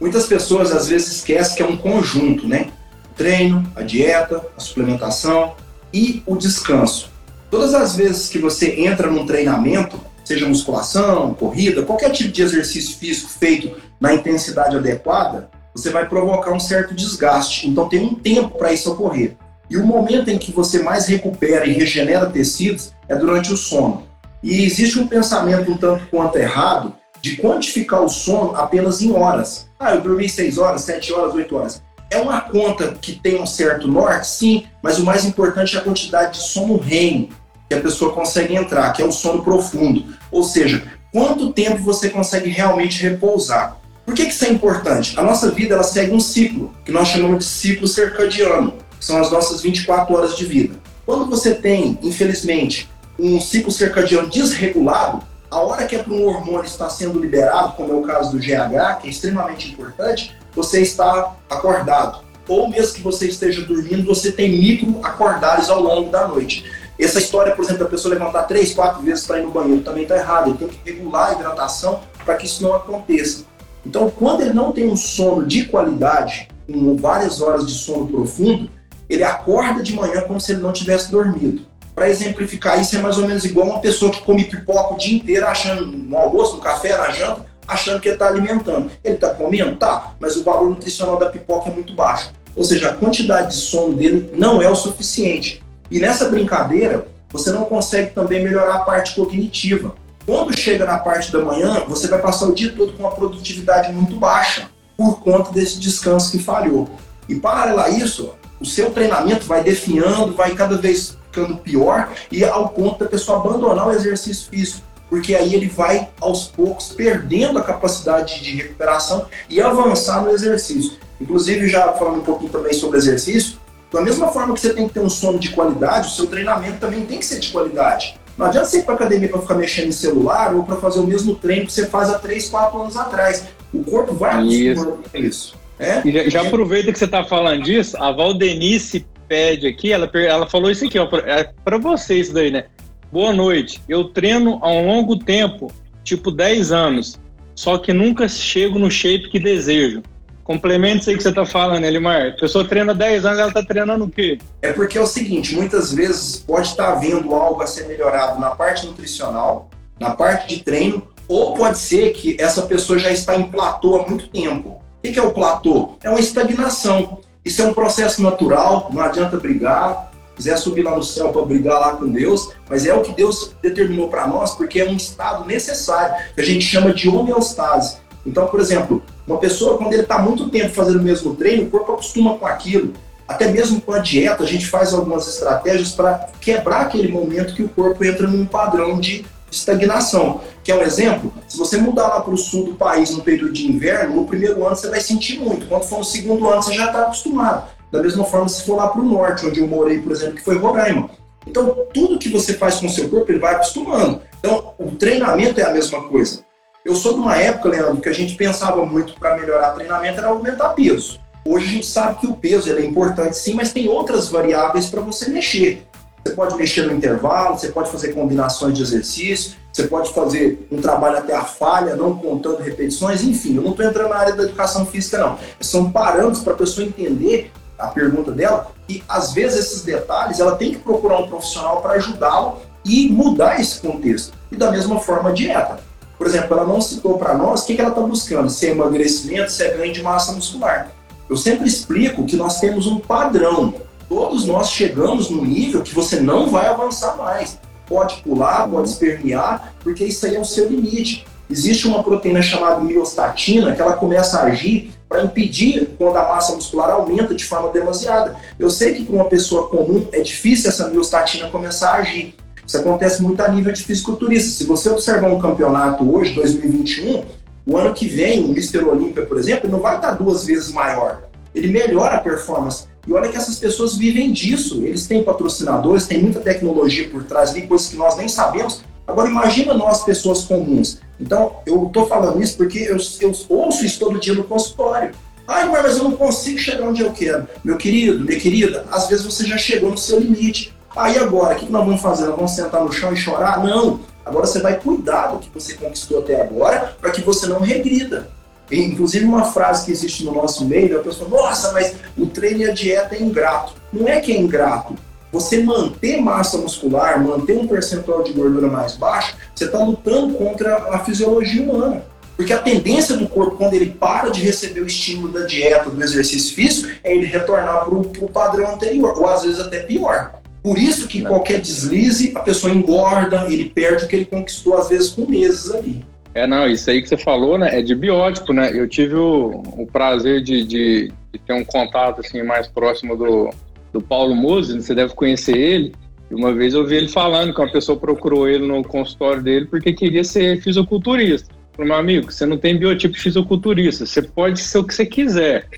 Muitas pessoas às vezes esquecem que é um conjunto, né? O treino, a dieta, a suplementação e o descanso. Todas as vezes que você entra num treinamento, seja musculação, corrida, qualquer tipo de exercício físico feito na intensidade adequada, você vai provocar um certo desgaste. Então tem um tempo para isso ocorrer. E o momento em que você mais recupera e regenera tecidos é durante o sono. E existe um pensamento um tanto quanto errado de quantificar o sono apenas em horas. Ah, eu dormi 6 horas, 7 horas, 8 horas. É uma conta que tem um certo norte, sim, mas o mais importante é a quantidade de sono REM que a pessoa consegue entrar, que é o sono profundo. Ou seja, quanto tempo você consegue realmente repousar. Por que, que isso é importante? A nossa vida ela segue um ciclo, que nós chamamos de ciclo circadiano, que são as nossas 24 horas de vida. Quando você tem, infelizmente, um ciclo circadiano desregulado, a hora que é para um hormônio estar sendo liberado, como é o caso do GH, que é extremamente importante, você está acordado. Ou mesmo que você esteja dormindo, você tem micro acordares ao longo da noite. Essa história, por exemplo, da pessoa levantar três, quatro vezes para ir no banheiro também está errado. Ele tem que regular a hidratação para que isso não aconteça. Então, quando ele não tem um sono de qualidade, com várias horas de sono profundo, ele acorda de manhã como se ele não tivesse dormido. Para exemplificar isso, é mais ou menos igual uma pessoa que come pipoca o dia inteiro, achando no almoço, no café, na janta, achando que ele está alimentando. Ele está comendo? Tá, mas o valor nutricional da pipoca é muito baixo. Ou seja, a quantidade de sono dele não é o suficiente. E nessa brincadeira, você não consegue também melhorar a parte cognitiva. Quando chega na parte da manhã, você vai passar o dia todo com uma produtividade muito baixa por conta desse descanso que falhou. E paralelo a isso, o seu treinamento vai definhando, vai cada vez ficando pior e ao ponto da pessoa abandonar o exercício físico, porque aí ele vai aos poucos perdendo a capacidade de recuperação e avançar no exercício. Inclusive, já falando um pouquinho também sobre exercício, da mesma forma que você tem que ter um sono de qualidade, o seu treinamento também tem que ser de qualidade. Não adianta você ir para academia para ficar mexendo em celular ou para fazer o mesmo treino que você faz há 3, 4 anos atrás. O corpo vai acostumando com isso. É? já, já aproveita que você está falando disso, a Valdenice pede aqui, ela, ela falou isso aqui, ó, é para você isso daí, né? Boa noite. Eu treino há um longo tempo, tipo 10 anos, só que nunca chego no shape que desejo. Complementa isso aí que você está falando, Elimar. A pessoa treina 10 anos, ela está treinando o quê? É porque é o seguinte, muitas vezes pode estar havendo algo a ser melhorado na parte nutricional, na parte de treino, ou pode ser que essa pessoa já está em platô há muito tempo. O que é o platô? É uma estagnação. Isso é um processo natural, não adianta brigar, quiser subir lá no céu para brigar lá com Deus, mas é o que Deus determinou para nós, porque é um estado necessário, que a gente chama de homeostase. Então, por exemplo, uma pessoa, quando ele está muito tempo fazendo o mesmo treino, o corpo acostuma com aquilo. Até mesmo com a dieta, a gente faz algumas estratégias para quebrar aquele momento que o corpo entra num padrão de estagnação. Que é um exemplo? Se você mudar lá para o sul do país no período de inverno, no primeiro ano você vai sentir muito. Quando for no segundo ano, você já está acostumado. Da mesma forma, se for lá para o norte, onde eu morei, por exemplo, que foi Roraima. Então, tudo que você faz com o seu corpo, ele vai acostumando. Então, o treinamento é a mesma coisa. Eu sou de uma época, Leandro, que a gente pensava muito para melhorar treinamento era aumentar peso. Hoje a gente sabe que o peso é importante sim, mas tem outras variáveis para você mexer. Você pode mexer no intervalo, você pode fazer combinações de exercício, você pode fazer um trabalho até a falha, não contando repetições, enfim, eu não estou entrando na área da educação física, não. São parâmetros para a pessoa entender a pergunta dela, e às vezes esses detalhes ela tem que procurar um profissional para ajudá-lo e mudar esse contexto. E da mesma forma a dieta. Por exemplo, ela não citou para nós o que, que ela está buscando, se é emagrecimento, se é ganho de massa muscular. Eu sempre explico que nós temos um padrão. Todos nós chegamos no nível que você não vai avançar mais. Pode pular, pode espernear, porque isso aí é o seu limite. Existe uma proteína chamada miostatina que ela começa a agir para impedir quando a massa muscular aumenta de forma demasiada. Eu sei que para uma pessoa comum é difícil essa miostatina começar a agir, isso acontece muito a nível de fisiculturista. Se você observar um campeonato hoje, 2021, o ano que vem, o Mr. Olímpia, por exemplo, não vai estar duas vezes maior. Ele melhora a performance. E olha que essas pessoas vivem disso. Eles têm patrocinadores, têm muita tecnologia por trás ali, coisas que nós nem sabemos. Agora imagina nós, pessoas comuns. Então, eu estou falando isso porque eu, eu ouço isso todo dia no consultório. Ai, mas eu não consigo chegar onde eu quero. Meu querido, minha querida, às vezes você já chegou no seu limite. Aí agora, o que nós vamos fazer? Nós vamos sentar no chão e chorar? Não. Agora você vai cuidar do que você conquistou até agora para que você não regrida. E, inclusive, uma frase que existe no nosso meio, a pessoa nossa, mas o treino e a dieta é ingrato. Não é que é ingrato. Você manter massa muscular, manter um percentual de gordura mais baixo, você está lutando contra a fisiologia humana. Porque a tendência do corpo, quando ele para de receber o estímulo da dieta, do exercício físico, é ele retornar para o padrão anterior, ou às vezes até pior. Por isso que qualquer deslize, a pessoa engorda, ele perde o que ele conquistou, às vezes, com meses ali. É, não, isso aí que você falou, né, é de biótipo, né? Eu tive o, o prazer de, de, de, ter um contato, assim, mais próximo do, do Paulo Mose, você deve conhecer ele. E uma vez eu vi ele falando que uma pessoa procurou ele no consultório dele porque queria ser fisiculturista. Falei, meu amigo, você não tem biotipo fisiculturista, você pode ser o que você quiser,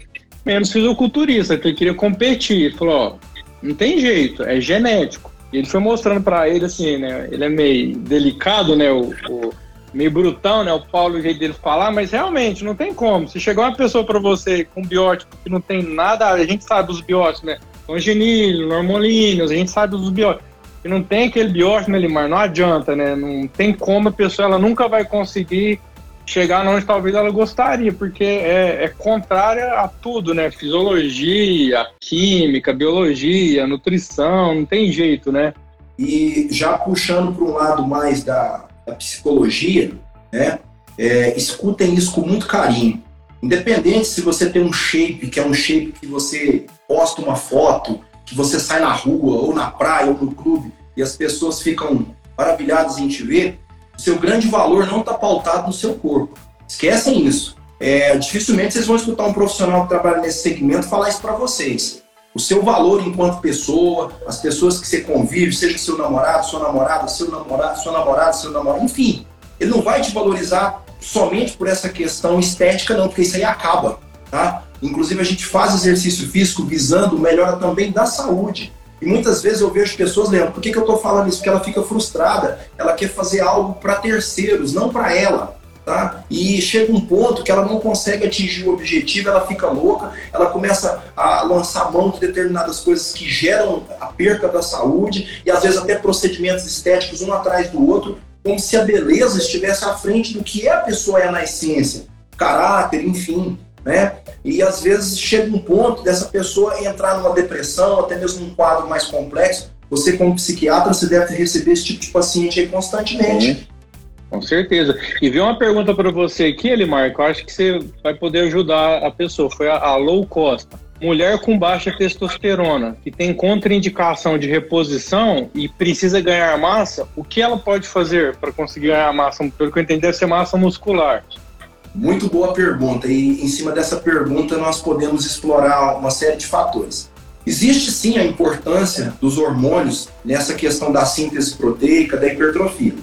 menos fisiculturista, que ele queria competir. Ele falou, ó, não tem jeito, é genético. E ele foi mostrando para ele assim, né? Ele é meio delicado, né? O, o, meio brutão, né? O Paulo, o jeito dele falar, mas realmente não tem como. Se chegar uma pessoa para você com biótipo que não tem nada, a gente sabe dos biótipos, né? Congenilho, normolíneos, a gente sabe dos biótipos. E não tem aquele biótipo, né, Limar? Não adianta, né? Não tem como a pessoa, ela nunca vai conseguir chegar onde talvez ela gostaria, porque é, é contrária a tudo, né? Fisiologia, química, biologia, nutrição, não tem jeito, né? E já puxando para um lado mais da, da psicologia, né? É, escutem isso com muito carinho. Independente se você tem um shape, que é um shape que você posta uma foto, que você sai na rua, ou na praia, ou no clube, e as pessoas ficam maravilhadas em te ver, seu grande valor não está pautado no seu corpo. Esquecem isso. É, dificilmente vocês vão escutar um profissional que trabalha nesse segmento falar isso para vocês. O seu valor enquanto pessoa, as pessoas que você convive, seja seu namorado, sua namorada, seu namorado, sua namorada, seu namorado, enfim, ele não vai te valorizar somente por essa questão estética, não, porque isso aí acaba, tá? Inclusive, a gente faz exercício físico visando melhora também da saúde. E muitas vezes eu vejo pessoas, Leandro, por que, que eu estou falando isso? Porque ela fica frustrada, ela quer fazer algo para terceiros, não para ela. Tá? E chega um ponto que ela não consegue atingir o objetivo, ela fica louca, ela começa a lançar mão de determinadas coisas que geram a perca da saúde e às vezes até procedimentos estéticos um atrás do outro, como se a beleza estivesse à frente do que a pessoa é na essência, caráter, enfim, né? E às vezes chega um ponto dessa pessoa entrar numa depressão, até mesmo num quadro mais complexo. Você, como psiquiatra, você deve receber esse tipo de paciente aí constantemente. Sim. Com certeza. E vi uma pergunta para você aqui, Elimar, que eu acho que você vai poder ajudar a pessoa. Foi a, a Low Costa. Mulher com baixa testosterona, que tem contraindicação de reposição e precisa ganhar massa, o que ela pode fazer para conseguir ganhar massa? Pelo que eu entendi, deve ser massa muscular. Muito boa pergunta. E em cima dessa pergunta nós podemos explorar uma série de fatores. Existe sim a importância dos hormônios nessa questão da síntese proteica, da hipertrofia.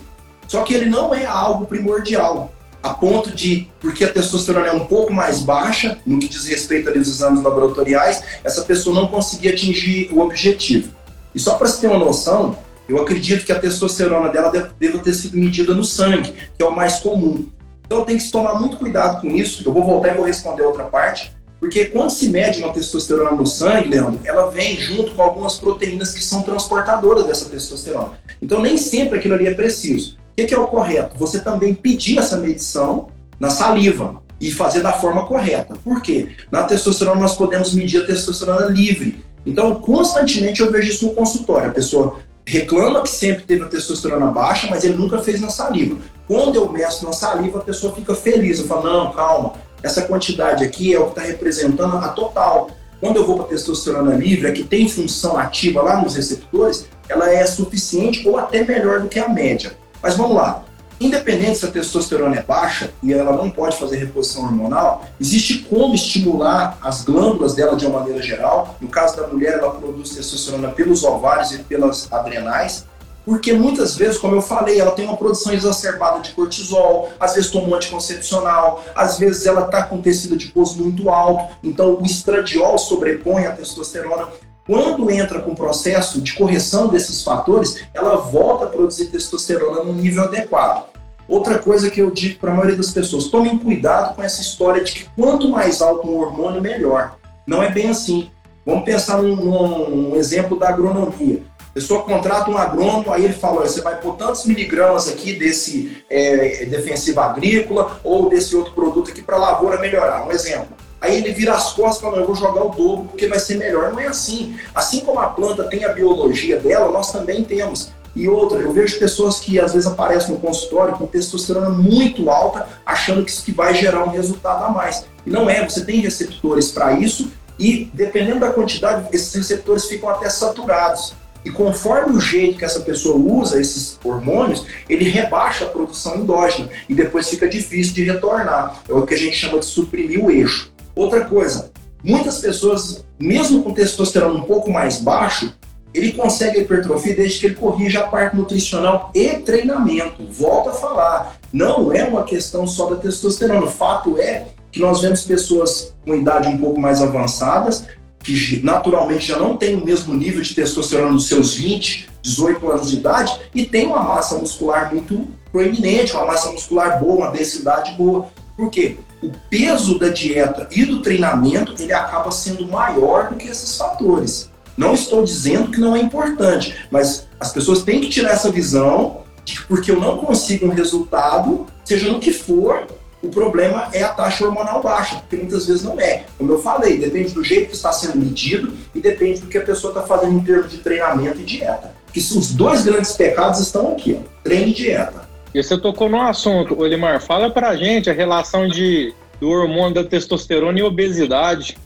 Só que ele não é algo primordial a ponto de, porque a testosterona é um pouco mais baixa no que diz respeito aos exames laboratoriais, essa pessoa não conseguia atingir o objetivo. E só para você ter uma noção, eu acredito que a testosterona dela deve ter sido medida no sangue, que é o mais comum. Então tem que se tomar muito cuidado com isso. Eu vou voltar e vou responder outra parte. Porque quando se mede uma testosterona no sangue, Leandro, ela vem junto com algumas proteínas que são transportadoras dessa testosterona. Então nem sempre aquilo ali é preciso. O que, que é o correto? Você também pedir essa medição na saliva e fazer da forma correta. Por quê? Na testosterona nós podemos medir a testosterona livre. Então, constantemente eu vejo isso no consultório. A pessoa reclama que sempre teve a testosterona baixa, mas ele nunca fez na saliva. Quando eu meço na saliva, a pessoa fica feliz. Eu falo, não, calma, essa quantidade aqui é o que está representando a total. Quando eu vou para testosterona livre, a que tem função ativa lá nos receptores, ela é suficiente ou até melhor do que a média. Mas vamos lá. Independente se a testosterona é baixa e ela não pode fazer reposição hormonal, existe como estimular as glândulas dela de uma maneira geral. No caso da mulher, ela produz testosterona pelos ovários e pelas adrenais, porque muitas vezes, como eu falei, ela tem uma produção exacerbada de cortisol, às vezes toma um anticoncepcional, às vezes ela está com tecido adiposo muito alto, então o estradiol sobrepõe a testosterona. Quando entra com o processo de correção desses fatores, ela volta a produzir testosterona no nível adequado. Outra coisa que eu digo para a maioria das pessoas, tomem cuidado com essa história de que quanto mais alto um hormônio, melhor. Não é bem assim. Vamos pensar num, num exemplo da agronomia. A pessoa contrata um agrônomo, aí ele fala, você vai pôr tantos miligramas aqui desse é, defensivo agrícola ou desse outro produto aqui para a lavoura melhorar. Um exemplo. Aí ele vira as costas e fala, eu vou jogar o dobro porque vai ser melhor. Não é assim. Assim como a planta tem a biologia dela, nós também temos. E outra, eu vejo pessoas que às vezes aparecem no consultório com testosterona muito alta, achando que isso que vai gerar um resultado a mais. E não é, você tem receptores para isso e dependendo da quantidade, esses receptores ficam até saturados. E conforme o jeito que essa pessoa usa esses hormônios, ele rebaixa a produção endógena e depois fica difícil de retornar. É o que a gente chama de suprimir o eixo. Outra coisa, muitas pessoas, mesmo com testosterona um pouco mais baixo, ele consegue hipertrofia desde que ele corrija a parte nutricional e treinamento. Volto a falar, não é uma questão só da testosterona. O fato é que nós vemos pessoas com idade um pouco mais avançadas, que naturalmente já não tem o mesmo nível de testosterona nos seus 20, 18 anos de idade e tem uma massa muscular muito proeminente, uma massa muscular boa, uma densidade boa. Por quê? o peso da dieta e do treinamento ele acaba sendo maior do que esses fatores. Não estou dizendo que não é importante, mas as pessoas têm que tirar essa visão de que porque eu não consigo um resultado, seja no que for, O problema é a taxa hormonal baixa, porque muitas vezes não é. Como eu falei, depende do jeito que está sendo medido e depende do que a pessoa está fazendo em termos de treinamento e dieta. Que os dois grandes pecados estão aqui, ó, treino e dieta. E você tocou no assunto, Olimar, fala pra gente a relação de, do hormônio da testosterona e obesidade.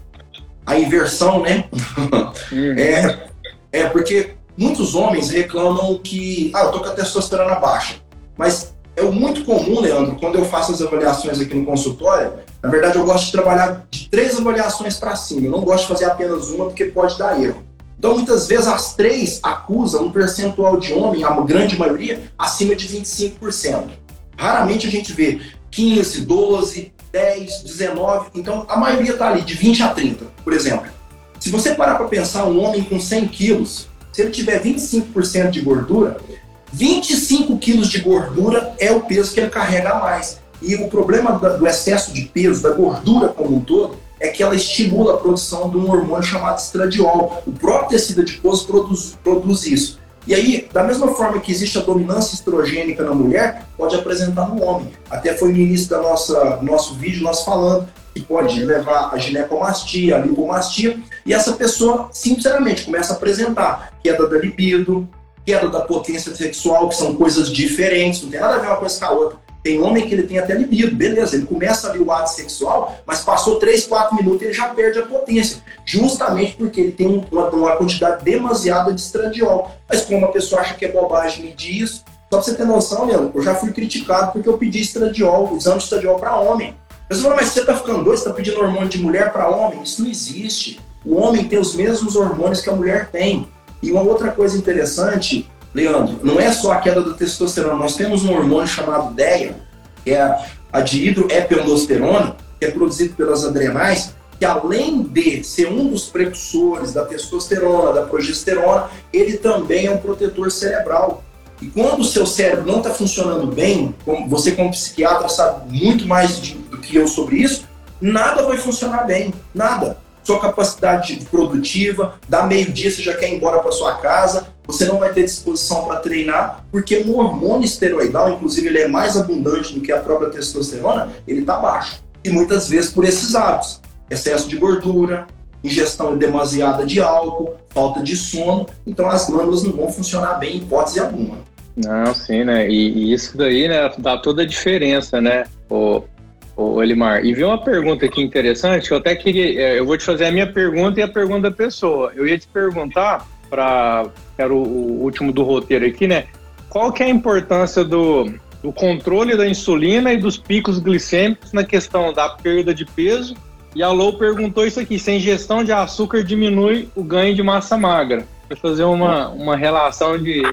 A inversão, né? Uhum. É, é porque muitos homens reclamam que, ah, eu tô com a testosterona baixa. Mas é muito comum, Leandro, quando eu faço as avaliações aqui no consultório, na verdade eu gosto de trabalhar de três avaliações para cima. Eu não gosto de fazer apenas uma porque pode dar erro. Então, muitas vezes, as três acusam um percentual de homem, a grande maioria, acima de 25%. Raramente a gente vê 15, 12, 10, 19. Então, a maioria está ali, de 20 a 30, por exemplo. Se você parar para pensar, um homem com 100 quilos, se ele tiver 25% de gordura, 25 quilos de gordura é o peso que ele carrega a mais. E o problema do excesso de peso, da gordura como um todo, é que ela estimula a produção de um hormônio chamado estradiol. O próprio tecido adiposo produz, produz isso. E aí, da mesma forma que existe a dominância estrogênica na mulher, pode apresentar no homem. Até foi no início nossa nosso vídeo nós falando que pode levar a ginecomastia, a lipomastia, e essa pessoa, sinceramente, começa a apresentar queda da libido, queda da potência sexual, que são coisas diferentes, não tem nada a ver uma coisa com a outra. Tem homem que ele tem até libido, beleza, ele começa ali o ato sexual, mas passou 3, 4 minutos ele já perde a potência, justamente porque ele tem uma, uma quantidade demasiada de estradiol. Mas como a pessoa acha que é bobagem medir isso, só pra você ter noção, Leandro, eu já fui criticado porque eu pedi estradiol, de estradiol para homem. Mas, mas você tá ficando doido, você tá pedindo hormônio de mulher para homem? Isso não existe. O homem tem os mesmos hormônios que a mulher tem. E uma outra coisa interessante, Leandro, não é só a queda da testosterona, nós temos um hormônio chamado DEA, que é a dihidroepiandrosterona, que é produzido pelas adrenais, que além de ser um dos precursores da testosterona, da progesterona, ele também é um protetor cerebral. E quando o seu cérebro não está funcionando bem, você como psiquiatra sabe muito mais de, do que eu sobre isso, nada vai funcionar bem, nada sua capacidade produtiva, dá meio-dia você já quer ir embora para sua casa, você não vai ter disposição para treinar, porque o hormônio esteroidal, inclusive ele é mais abundante do que a própria testosterona, ele está baixo. E muitas vezes por esses hábitos, excesso de gordura, ingestão demasiada de álcool, falta de sono, então as glândulas não vão funcionar bem em hipótese alguma. Não, sim, né? E, e, isso daí, né, dá toda a diferença, né? O, o Elimar. E vi uma pergunta aqui interessante, eu até queria, é, eu vou te fazer a minha pergunta e a pergunta da pessoa. Eu ia te perguntar, para era o, o, último do roteiro aqui, né? Qual que é a importância do, do controle da insulina e dos picos glicêmicos na questão da perda de peso? E a Lou perguntou isso aqui, se a ingestão de açúcar diminui o ganho de massa magra? Para fazer uma, uma relação de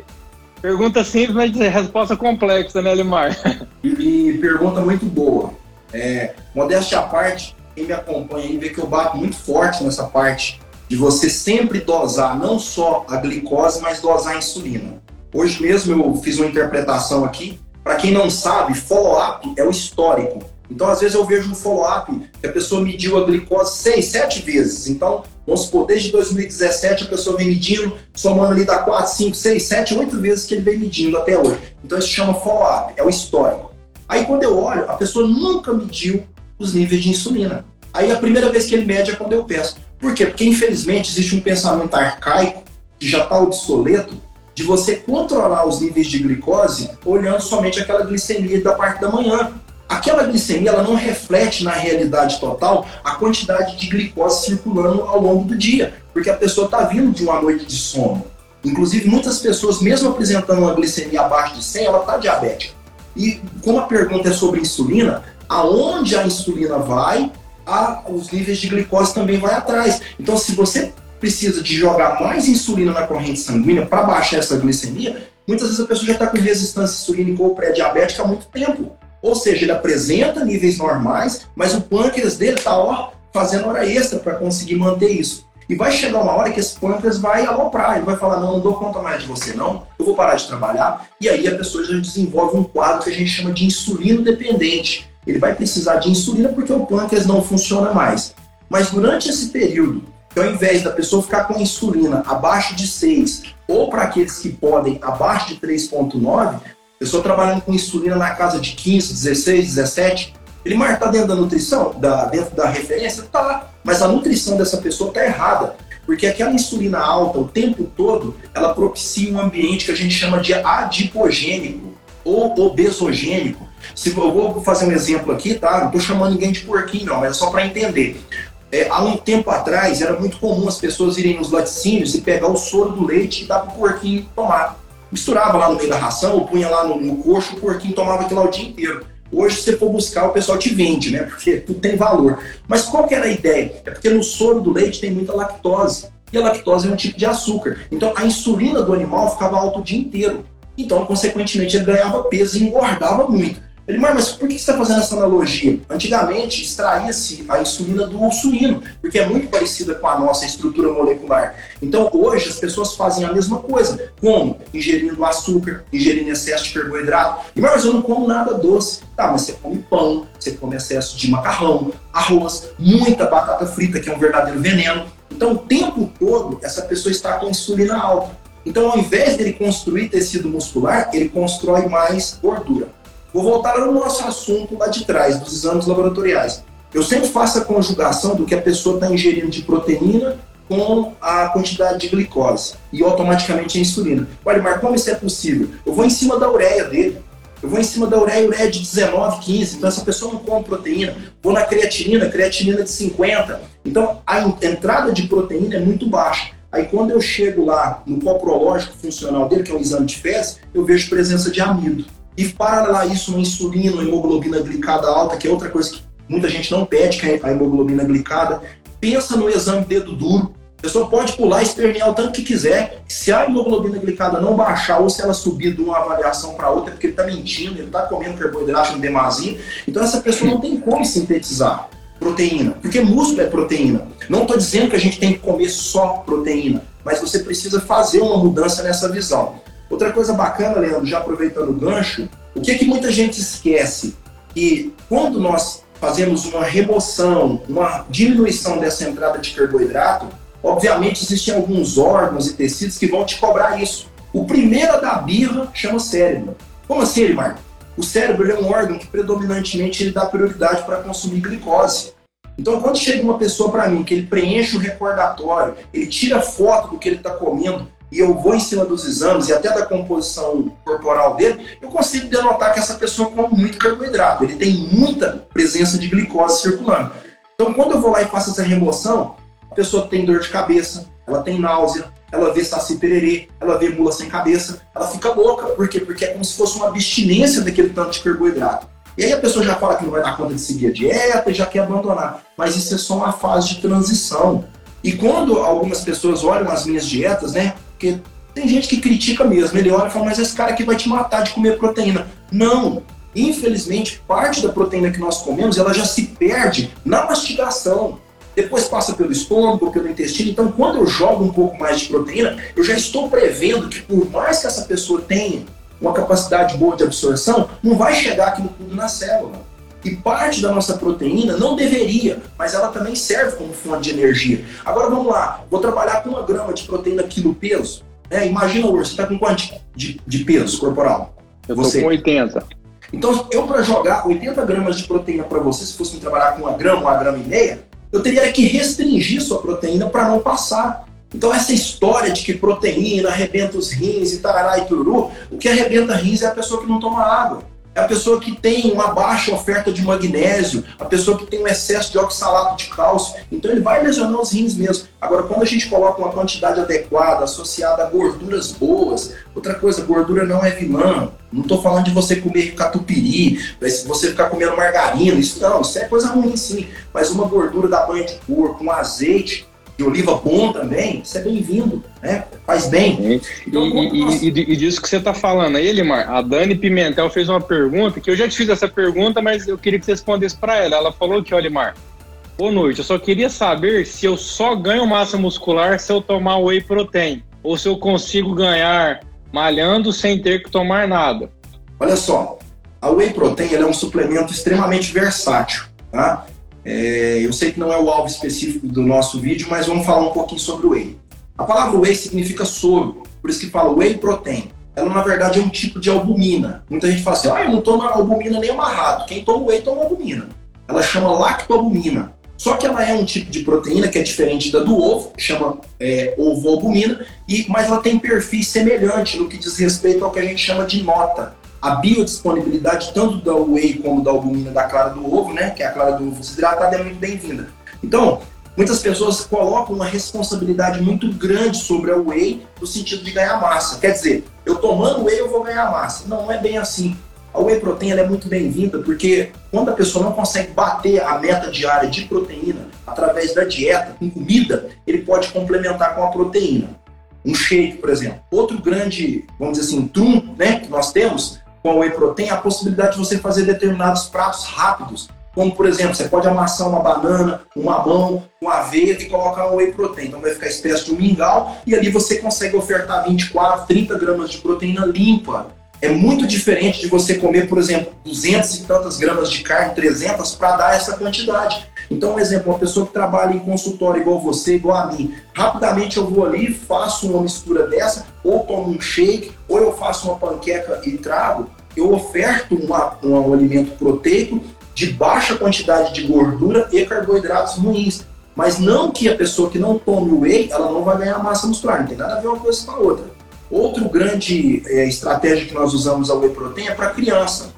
Pergunta simples, mas resposta complexa, né, Elimar? E, e pergunta muito boa. É, modéstia à parte, quem me acompanha aí vê que eu bato muito forte nessa parte de você sempre dosar não só a glicose, mas dosar a insulina. Hoje mesmo eu fiz uma interpretação aqui. Para quem não sabe, follow-up é o histórico. Então, às vezes, eu vejo um follow-up que a pessoa mediu a glicose seis, sete vezes. Então, vamos supor, desde 2017 a pessoa vem medindo, somando ali dá 4, 5, 6, 7, 8 vezes que ele vem medindo até hoje. Então, isso chama follow-up, é o histórico. Aí quando eu olho, a pessoa nunca mediu os níveis de insulina. Aí a primeira vez que ele mede é quando eu peço. Por quê? Porque infelizmente existe um pensamento arcaico, que já está obsoleto, de você controlar os níveis de glicose olhando somente aquela glicemia da parte da manhã. Aquela glicemia ela não reflete na realidade total a quantidade de glicose circulando ao longo do dia, porque a pessoa está vindo de uma noite de sono. Inclusive, muitas pessoas, mesmo apresentando uma glicemia abaixo de 100, ela está diabética. E como a pergunta é sobre insulina, aonde a insulina vai, a, os níveis de glicose também vai atrás. Então, se você precisa de jogar mais insulina na corrente sanguínea para baixar essa glicemia, muitas vezes a pessoa já está com resistência insulínica ou pré-diabética há muito tempo. Ou seja, ele apresenta níveis normais, mas o pâncreas dele está fazendo hora extra para conseguir manter isso. E vai chegar uma hora que esse pâncreas vai aloprar, ele vai falar, não, não dou conta mais de você não, eu vou parar de trabalhar. E aí a pessoa já desenvolve um quadro que a gente chama de insulino dependente. Ele vai precisar de insulina porque o pâncreas não funciona mais. Mas durante esse período, que ao invés da pessoa ficar com insulina abaixo de 6, ou para aqueles que podem abaixo de 3,9, pessoa trabalhando com insulina na casa de 15, 16, 17, Ele marca tá dentro da nutrição, da, dentro da referência? Tá, mas a nutrição dessa pessoa tá errada. Porque aquela insulina alta o tempo todo, ela propicia um ambiente que a gente chama de adipogênico ou obesogênico. Se, eu vou fazer um exemplo aqui, tá? Não estou chamando ninguém de porquinho, não, mas é só para entender. É, há um tempo atrás, era muito comum as pessoas irem nos laticínios e pegar o soro do leite e dar para o porquinho tomar. Misturava lá no meio da ração, ou punha lá no, no coxo, o porquinho tomava aquilo o dia inteiro. Hoje, se você for buscar, o pessoal te vende, né? Porque tudo tem valor. Mas qual que era a ideia? É porque no soro do leite tem muita lactose. E a lactose é um tipo de açúcar. Então, a insulina do animal ficava alta o dia inteiro. Então, consequentemente, ele ganhava peso e engordava muito. Ele, mas por que você está fazendo essa analogia? Antigamente extraía-se a insulina do suíno, porque é muito parecida com a nossa estrutura molecular. Então hoje as pessoas fazem a mesma coisa. Como? Ingerindo açúcar, ingerindo excesso de carboidrato. E mas eu não como nada doce. Tá, mas você come pão, você come excesso de macarrão, arroz, muita batata frita, que é um verdadeiro veneno. Então o tempo todo essa pessoa está com insulina alta. Então, ao invés dele construir tecido muscular, ele constrói mais gordura. Vou voltar ao nosso assunto lá de trás, dos exames laboratoriais. Eu sempre faço a conjugação do que a pessoa está ingerindo de proteína com a quantidade de glicose e automaticamente a insulina. Olha, Marco, como isso é possível? Eu vou em cima da ureia dele. Eu vou em cima da ureia, ureia de 19, 15. Então, essa pessoa não come proteína. Vou na creatinina, creatinina de 50. Então, a entrada de proteína é muito baixa. Aí, quando eu chego lá no coprológico funcional dele, que é um exame de fezes, eu vejo presença de amido. E para a isso, uma insulina, uma hemoglobina glicada alta, que é outra coisa que muita gente não pede, que é a hemoglobina glicada. Pensa no exame dedo duro. A pessoa pode pular e espernear o tanto que quiser. Se a hemoglobina glicada não baixar ou se ela subir de uma avaliação para outra, é porque ele está mentindo, ele está comendo carboidrato em demasia. Então essa pessoa não tem como sintetizar proteína, porque músculo é proteína. Não estou dizendo que a gente tem que comer só proteína, mas você precisa fazer uma mudança nessa visão. Outra coisa bacana, Leandro, já aproveitando o gancho, o que, é que muita gente esquece? Que quando nós fazemos uma remoção, uma diminuição dessa entrada de carboidrato, obviamente existem alguns órgãos e tecidos que vão te cobrar isso. O primeiro da birra chama cérebro. Como assim, Elimar? O cérebro é um órgão que predominantemente ele dá prioridade para consumir glicose. Então, quando chega uma pessoa para mim que ele preenche o recordatório, ele tira foto do que ele está comendo, e eu vou em cima dos exames e até da composição corporal dele, eu consigo denotar que essa pessoa come muito carboidrato, ele tem muita presença de glicose circulando. Então, quando eu vou lá e faço essa remoção, a pessoa tem dor de cabeça, ela tem náusea, ela vê saci pererê, ela vê mula sem cabeça, ela fica louca. Por quê? Porque é como se fosse uma abstinência daquele tanto de carboidrato. E aí a pessoa já fala que não vai dar conta de seguir a dieta e já quer abandonar. Mas isso é só uma fase de transição. E quando algumas pessoas olham as minhas dietas, né? Porque tem gente que critica mesmo. Ele olha e fala, mas esse cara aqui vai te matar de comer proteína. Não. Infelizmente, parte da proteína que nós comemos, ela já se perde na mastigação. Depois passa pelo estômago, pelo intestino. Então, quando eu jogo um pouco mais de proteína, eu já estou prevendo que por mais que essa pessoa tenha uma capacidade boa de absorção, não vai chegar aquilo tudo na célula. E parte da nossa proteína não deveria, mas ela também serve como fonte de energia. Agora vamos lá, vou trabalhar com uma grama de proteína quilo peso. É, imagina hoje, você está com quanto de, de peso corporal? Eu estou com 80. Então, eu para jogar 80 gramas de proteína para você, se fosse trabalhar com uma grama, uma grama e meia, eu teria que restringir sua proteína para não passar. Então, essa história de que proteína arrebenta os rins e tarará e tururu, o que arrebenta rins é a pessoa que não toma água a pessoa que tem uma baixa oferta de magnésio, a pessoa que tem um excesso de oxalato de cálcio. Então ele vai lesionar os rins mesmo. Agora, quando a gente coloca uma quantidade adequada, associada a gorduras boas, outra coisa, gordura não é vilã. Não estou falando de você comer catupiry, você ficar comendo margarina, isso não, isso é coisa ruim sim. Mas uma gordura da banha de porco, um azeite, de oliva bom também, isso é bem-vindo, né? Faz bem. Então, e, e, nós... e, e, disso que você está falando aí, Elimar, a Dani Pimentel fez uma pergunta, que eu já te fiz essa pergunta, mas eu queria que você respondesse para ela. Ela falou que, Elimar, boa noite, eu só queria saber se eu só ganho massa muscular se eu tomar whey protein, ou se eu consigo ganhar malhando sem ter que tomar nada. Olha só, a whey protein é um suplemento extremamente versátil, tá? É, eu sei que não é o alvo específico do nosso vídeo, mas vamos falar um pouquinho sobre o whey. A palavra whey significa soro, por isso que fala whey protein. ela na verdade é um tipo de albumina. Muita gente fala assim, ah, eu não tomo albumina nem amarrado. Quem toma whey toma albumina. Ela chama lactoalbumina. Só que ela é um tipo de proteína que é diferente da do ovo, chama é, ovo-albumina, mas ela tem perfil semelhante no que diz respeito ao que a gente chama de nota. A biodisponibilidade tanto da whey como da albumina da clara do ovo, né, que é a clara do ovo desidratada, é muito bem-vinda. Então, muitas pessoas colocam uma responsabilidade muito grande sobre a whey no sentido de ganhar massa. Quer dizer, eu tomando whey eu vou ganhar massa. Não, não é bem assim. A whey protein é muito bem-vinda porque quando a pessoa não consegue bater a meta diária de proteína através da dieta, com comida, ele pode complementar com a proteína. Um shake, por exemplo. Outro grande, vamos dizer assim, trum né, que nós temos com a whey protein a possibilidade de você fazer determinados pratos rápidos como, por exemplo, você pode amassar uma banana, um mamão, uma aveia e colocar um whey protein. Então vai ficar espécie de um mingau e ali você consegue ofertar 24, 30 gramas de proteína limpa. É muito diferente de você comer, por exemplo, 200 e tantas gramas de carne, 300, para dar essa quantidade. Então, um exemplo, uma pessoa que trabalha em consultório igual você, igual a mim, rapidamente eu vou ali, faço uma mistura dessa, ou tomo um shake, ou eu faço uma panqueca e trago, eu oferto uma, um alimento proteico de baixa quantidade de gordura e carboidratos ruins. Mas não que a pessoa que não tome whey, ela não vai ganhar massa muscular. Não tem nada a ver uma coisa com a outra. Outro grande é, estratégia que nós usamos a whey protein é para criança.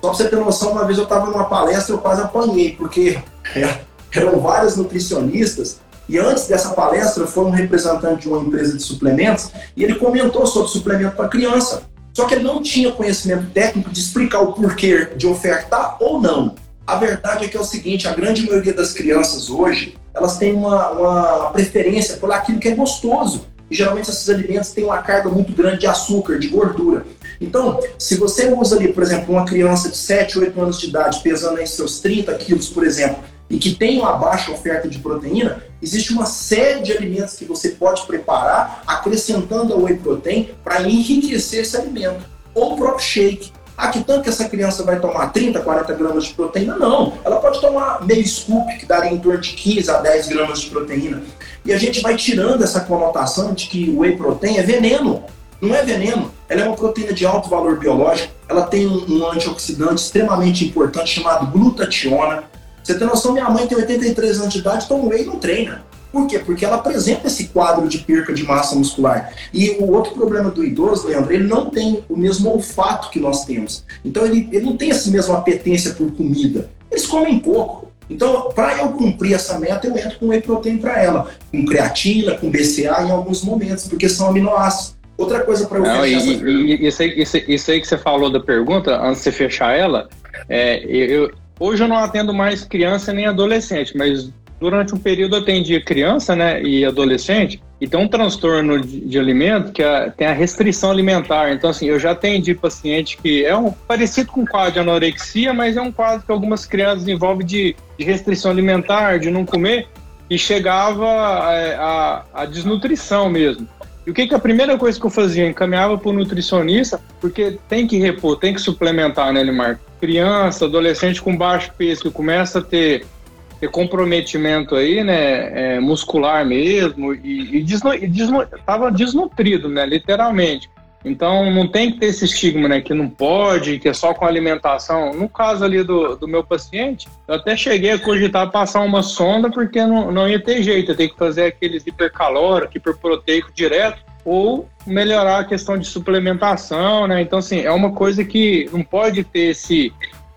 Só para você ter noção, uma vez eu estava numa palestra, eu quase apanhei, porque (laughs) é, eram várias nutricionistas e antes dessa palestra foi um representante de uma empresa de suplementos e ele comentou sobre suplemento para criança. Só que ele não tinha conhecimento técnico de explicar o porquê de ofertar ou não. A verdade é que é o seguinte, a grande maioria das crianças hoje, elas têm uma, uma preferência por aquilo que é gostoso. E geralmente esses alimentos têm uma carga muito grande de açúcar, de gordura. Então, se você usa ali, por exemplo, uma criança de 7, 8 anos de idade, pesando aí seus 30 quilos, por exemplo, e que tem uma baixa oferta de proteína, existe uma série de alimentos que você pode preparar acrescentando a whey protein para enriquecer esse alimento. Ou o próprio shake. Ah, que tanto que essa criança vai tomar 30, 40 gramas de proteína? Não. Ela pode tomar meio scoop, que daria em torno de 15 a 10 gramas de proteína. E a gente vai tirando essa conotação de que whey protein é veneno. Não é veneno. Ela é uma proteína de alto valor biológico. Ela tem um antioxidante extremamente importante chamado glutationa você tem noção, minha mãe tem 83 anos de idade, toma whey e não treina. Por quê? Porque ela apresenta esse quadro de perca de massa muscular. E o outro problema do idoso, Leandro, ele não tem o mesmo olfato que nós temos. Então ele, ele não tem essa mesma apetência por comida. Eles comem pouco. Então, para eu cumprir essa meta, eu entro com whey protein para ela, com creatina, com BCA em alguns momentos, porque são aminoácidos. Outra coisa para eu não, e, essa e, isso, aí, isso, isso, aí que você falou da pergunta, antes de você fechar ela, é, eu, Hoje eu não atendo mais criança nem adolescente, mas durante um período eu atendia criança né, e adolescente, e tem um transtorno de, de alimento que é, tem a restrição alimentar. Então, assim, eu já atendi paciente que é um parecido com um quadro de anorexia, mas é um quadro que algumas crianças envolve de, de restrição alimentar, de não comer, e chegava a, é, a, a desnutrição mesmo. E o que, que a primeira coisa que eu fazia? Encaminhava para o nutricionista, porque tem que repor, tem que suplementar, né, Limar? Criança, adolescente com baixo peso, que começa a ter, ter comprometimento aí, né, é, muscular mesmo, e, e, desnu, e tava desnutrido, né, literalmente. Então não tem que ter esse estigma, né? Que não pode, que é só com alimentação. No caso ali do, do meu paciente, eu até cheguei a cogitar passar uma sonda porque não, não ia ter jeito, tenho que fazer aqueles hipercalórico, hiperproteico direto, ou melhorar a questão de suplementação, né? Então, assim, é uma coisa que não pode ter esse,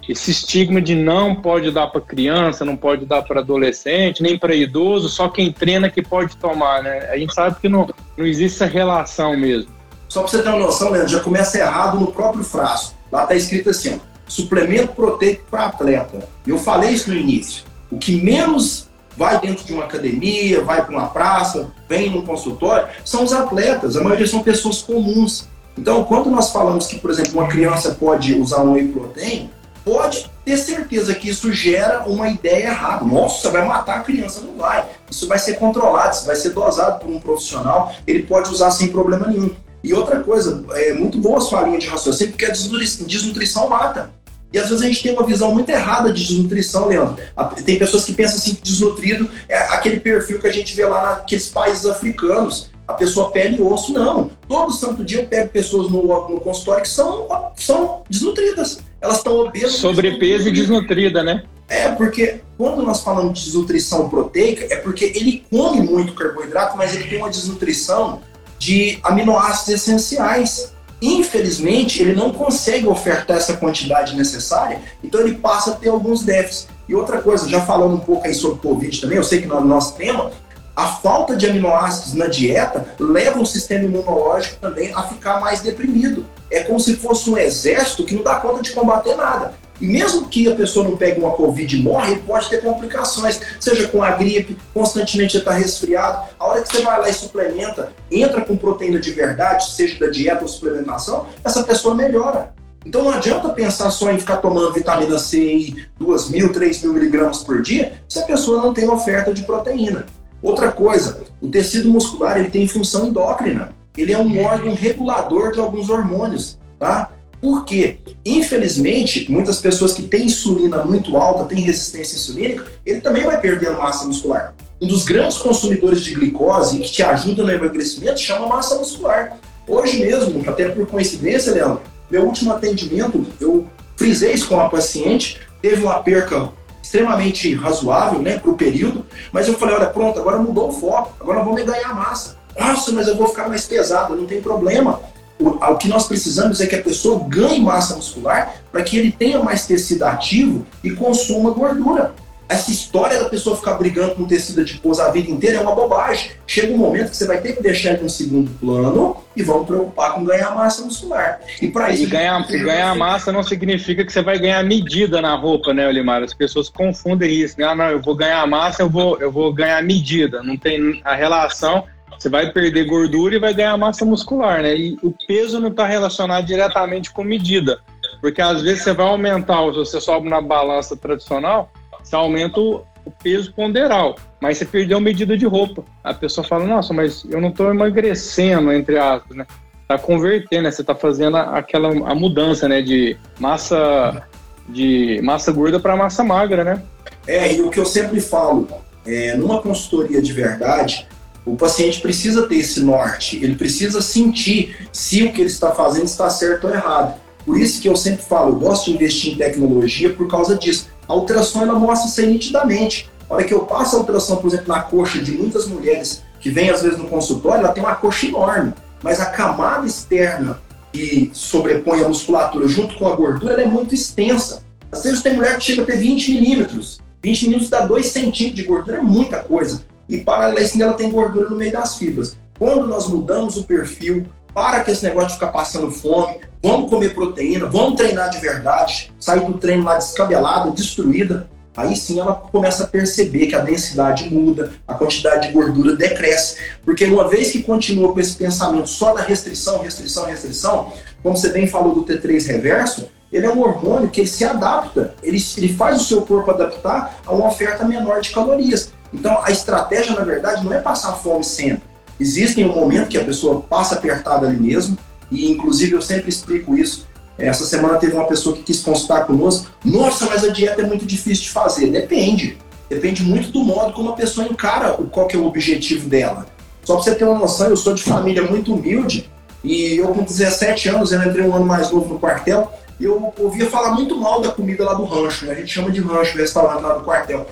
esse estigma de não pode dar para criança, não pode dar para adolescente, nem para idoso, só quem treina que pode tomar, né? A gente sabe que não, não existe essa relação mesmo. Só para você ter uma noção, Leandro, já começa errado no próprio frasco. Lá está escrito assim, ó, suplemento proteico para atleta. Eu falei isso no início. O que menos vai dentro de uma academia, vai para uma praça, vem num consultório, são os atletas. A maioria são pessoas comuns. Então, quando nós falamos que, por exemplo, uma criança pode usar um whey protein, pode ter certeza que isso gera uma ideia errada. Nossa, vai matar a criança. Não vai. Isso vai ser controlado, isso vai ser dosado por um profissional. Ele pode usar sem problema nenhum. E outra coisa, é muito boa a sua linha de raciocínio, porque a desnutrição mata. E às vezes a gente tem uma visão muito errada de desnutrição, Leandro. Tem pessoas que pensam assim que desnutrido é aquele perfil que a gente vê lá naqueles países africanos. a pessoa pele e osso. Não. Todo santo dia eu pego pessoas no, no consultório que são, são desnutridas. Elas estão obesas. Sobrepeso e desnutrida, né? É, porque quando nós falamos de desnutrição proteica, é porque ele come muito carboidrato, mas ele tem uma desnutrição de aminoácidos essenciais. Infelizmente, ele não consegue ofertar essa quantidade necessária, então ele passa a ter alguns déficits. E outra coisa, já falando um pouco aí sobre Covid também, eu sei que no nosso tema, a falta de aminoácidos na dieta leva o sistema imunológico também a ficar mais deprimido. É como se fosse um exército que não dá conta de combater nada. E mesmo que a pessoa não pegue uma Covid e morre, pode ter complicações, seja com a gripe, constantemente está resfriado. A hora que você vai lá e suplementa, entra com proteína de verdade, seja da dieta ou suplementação, essa pessoa melhora. Então não adianta pensar só em ficar tomando vitamina C e 2 mil, 3 mil miligramas por dia, se a pessoa não tem oferta de proteína. Outra coisa, o tecido muscular ele tem função endócrina. Ele é um órgão regulador de alguns hormônios, tá? Porque, infelizmente, muitas pessoas que têm insulina muito alta, têm resistência insulínica, ele também vai perdendo massa muscular. Um dos grandes consumidores de glicose que te ajuda no emagrecimento chama massa muscular. Hoje mesmo, até por coincidência, Leandro, meu último atendimento, eu frisei isso com a paciente, teve uma perca extremamente razoável né, para o período, mas eu falei, olha, pronto, agora mudou o foco, agora vamos ganhar massa. Nossa, mas eu vou ficar mais pesado, não tem problema o, o que nós precisamos é que a pessoa ganhe massa muscular para que ele tenha mais tecido ativo e consuma gordura. Essa história da pessoa ficar brigando com tecido adiposo a vida inteira é uma bobagem. Chega um momento que você vai ter que deixar ele no segundo plano e vamos preocupar com ganhar massa muscular. E para isso. E ganhar, ganhar massa não significa que você vai ganhar medida na roupa, né, Olimar? As pessoas confundem isso. Né? Ah, não, eu vou ganhar massa, eu vou, eu vou ganhar medida. Não tem a relação você vai perder gordura e vai ganhar massa muscular, né? E o peso não está relacionado diretamente com medida. Porque às vezes você vai aumentar, se você sobe na balança tradicional, você aumenta o peso ponderal, mas você perdeu medida de roupa. A pessoa fala, nossa, mas eu não estou emagrecendo, entre aspas, né? Tá convertendo, né? Você está fazendo aquela a mudança, né? De massa de massa gorda para massa magra, né? É, e o que eu sempre falo, é, numa consultoria de verdade, o paciente precisa ter esse norte, ele precisa sentir se o que ele está fazendo está certo ou errado. Por isso que eu sempre falo, eu gosto de investir em tecnologia por causa disso. A ultrassom ela mostra isso nitidamente. A hora que eu passo a ultrassom, por exemplo, na coxa de muitas mulheres que vêm às vezes no consultório, ela tem uma coxa enorme, mas a camada externa que sobrepõe a musculatura junto com a gordura é muito extensa. Às vezes tem mulher que chega a ter 20 milímetros. 20 milímetros dá 2 centímetros de gordura, é muita coisa e paralelo a isso ela tem gordura no meio das fibras. Quando nós mudamos o perfil, para que esse negócio de ficar passando fome, vamos comer proteína, vamos treinar de verdade, sair do treino lá descabelada, destruída, aí sim ela começa a perceber que a densidade muda, a quantidade de gordura decresce. Porque uma vez que continua com esse pensamento só da restrição, restrição, restrição, como você bem falou do T3 reverso, ele é um hormônio que ele se adapta, ele, ele faz o seu corpo adaptar a uma oferta menor de calorias. Então, a estratégia, na verdade, não é passar fome sempre. Existe um momento que a pessoa passa apertada ali mesmo, e inclusive eu sempre explico isso. Essa semana teve uma pessoa que quis consultar conosco. Nossa, mas a dieta é muito difícil de fazer. Depende. Depende muito do modo como a pessoa encara qual que é o objetivo dela. Só para você ter uma noção, eu sou de família muito humilde e eu com 17 anos, eu entrei um ano mais novo no quartel, eu ouvia falar muito mal da comida lá do rancho, né? a gente chama de rancho, restaurante lá do quartel.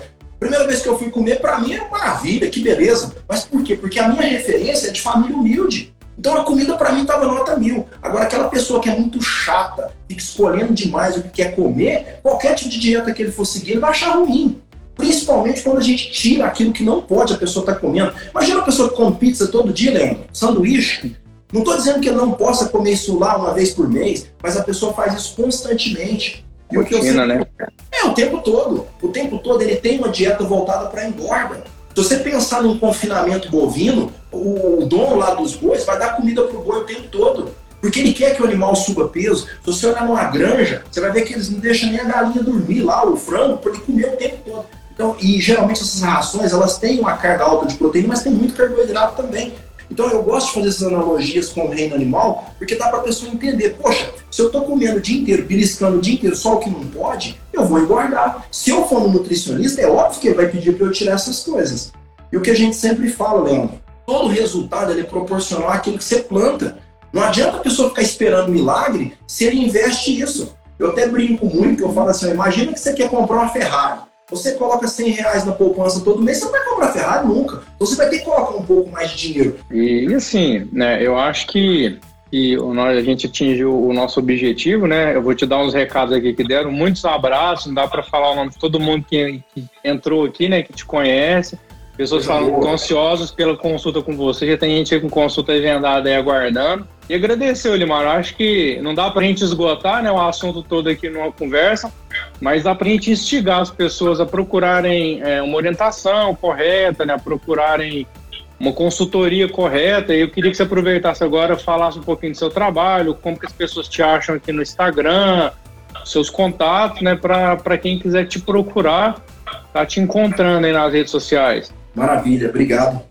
Primeira vez que eu fui comer, para mim era maravilha, que beleza. Mas por quê? Porque a minha referência é de família humilde. Então a comida para mim estava nota mil. Agora aquela pessoa que é muito chata, fica escolhendo demais o que quer comer, qualquer tipo de dieta que ele for seguir, ele vai achar ruim. Principalmente quando a gente tira aquilo que não pode a pessoa estar tá comendo. Imagina uma pessoa que come pizza todo dia, Leandro, sanduíche. Não estou dizendo que ele não possa comer isso lá uma vez por mês, mas a pessoa faz isso constantemente. E o que eu sempre... né? É, o tempo todo. O tempo todo ele tem uma dieta voltada para engorda. Se você pensar num confinamento bovino, o dono lá dos bois vai dar comida pro boi o tempo todo. Porque ele quer que o animal suba peso. Se você olhar numa granja, você vai ver que eles não deixam nem a galinha dormir lá, o frango, para ele comer o tempo todo. Então, e geralmente essas rações, elas têm uma carga alta de proteína, mas tem muito carboidrato também. Então eu gosto de fazer essas analogias com o reino animal, porque dá para a pessoa entender, poxa, se eu estou comendo o dia inteiro, beliscando o dia inteiro só o que não pode, eu vou engordar. Se eu for no nutricionista, é óbvio que ele vai pedir para eu tirar essas coisas. E o que a gente sempre fala, Leandro, todo resultado é proporcional àquilo que você planta. Não adianta a pessoa ficar esperando milagre se ele investe isso. Eu até brinco muito, eu falo assim, imagina que você quer comprar uma Ferrari. Você coloca 100 reais na poupança todo mês, você não vai comprar Ferrari nunca. Então você vai ter que colocar um pouco mais de dinheiro. E, assim, né, eu acho que, que nós, a gente atingiu o nosso objetivo, né? Eu vou te dar uns recados aqui que deram. Muitos abraços, não dá para falar o nome de todo mundo que, que entrou aqui, né, que te conhece. Pessoas falam estão ansiosas pela consulta com você, já tem gente com consulta agendada aí aguardando. E agradecer, Olimar. Acho que não dá para a gente esgotar né, o assunto todo aqui numa conversa, mas dá para a gente instigar as pessoas a procurarem é, uma orientação correta, né, a procurarem uma consultoria correta. E eu queria que você aproveitasse agora falasse um pouquinho do seu trabalho, como que as pessoas te acham aqui no Instagram, seus contatos, né, para quem quiser te procurar, tá te encontrando aí nas redes sociais. Maravilha, obrigado.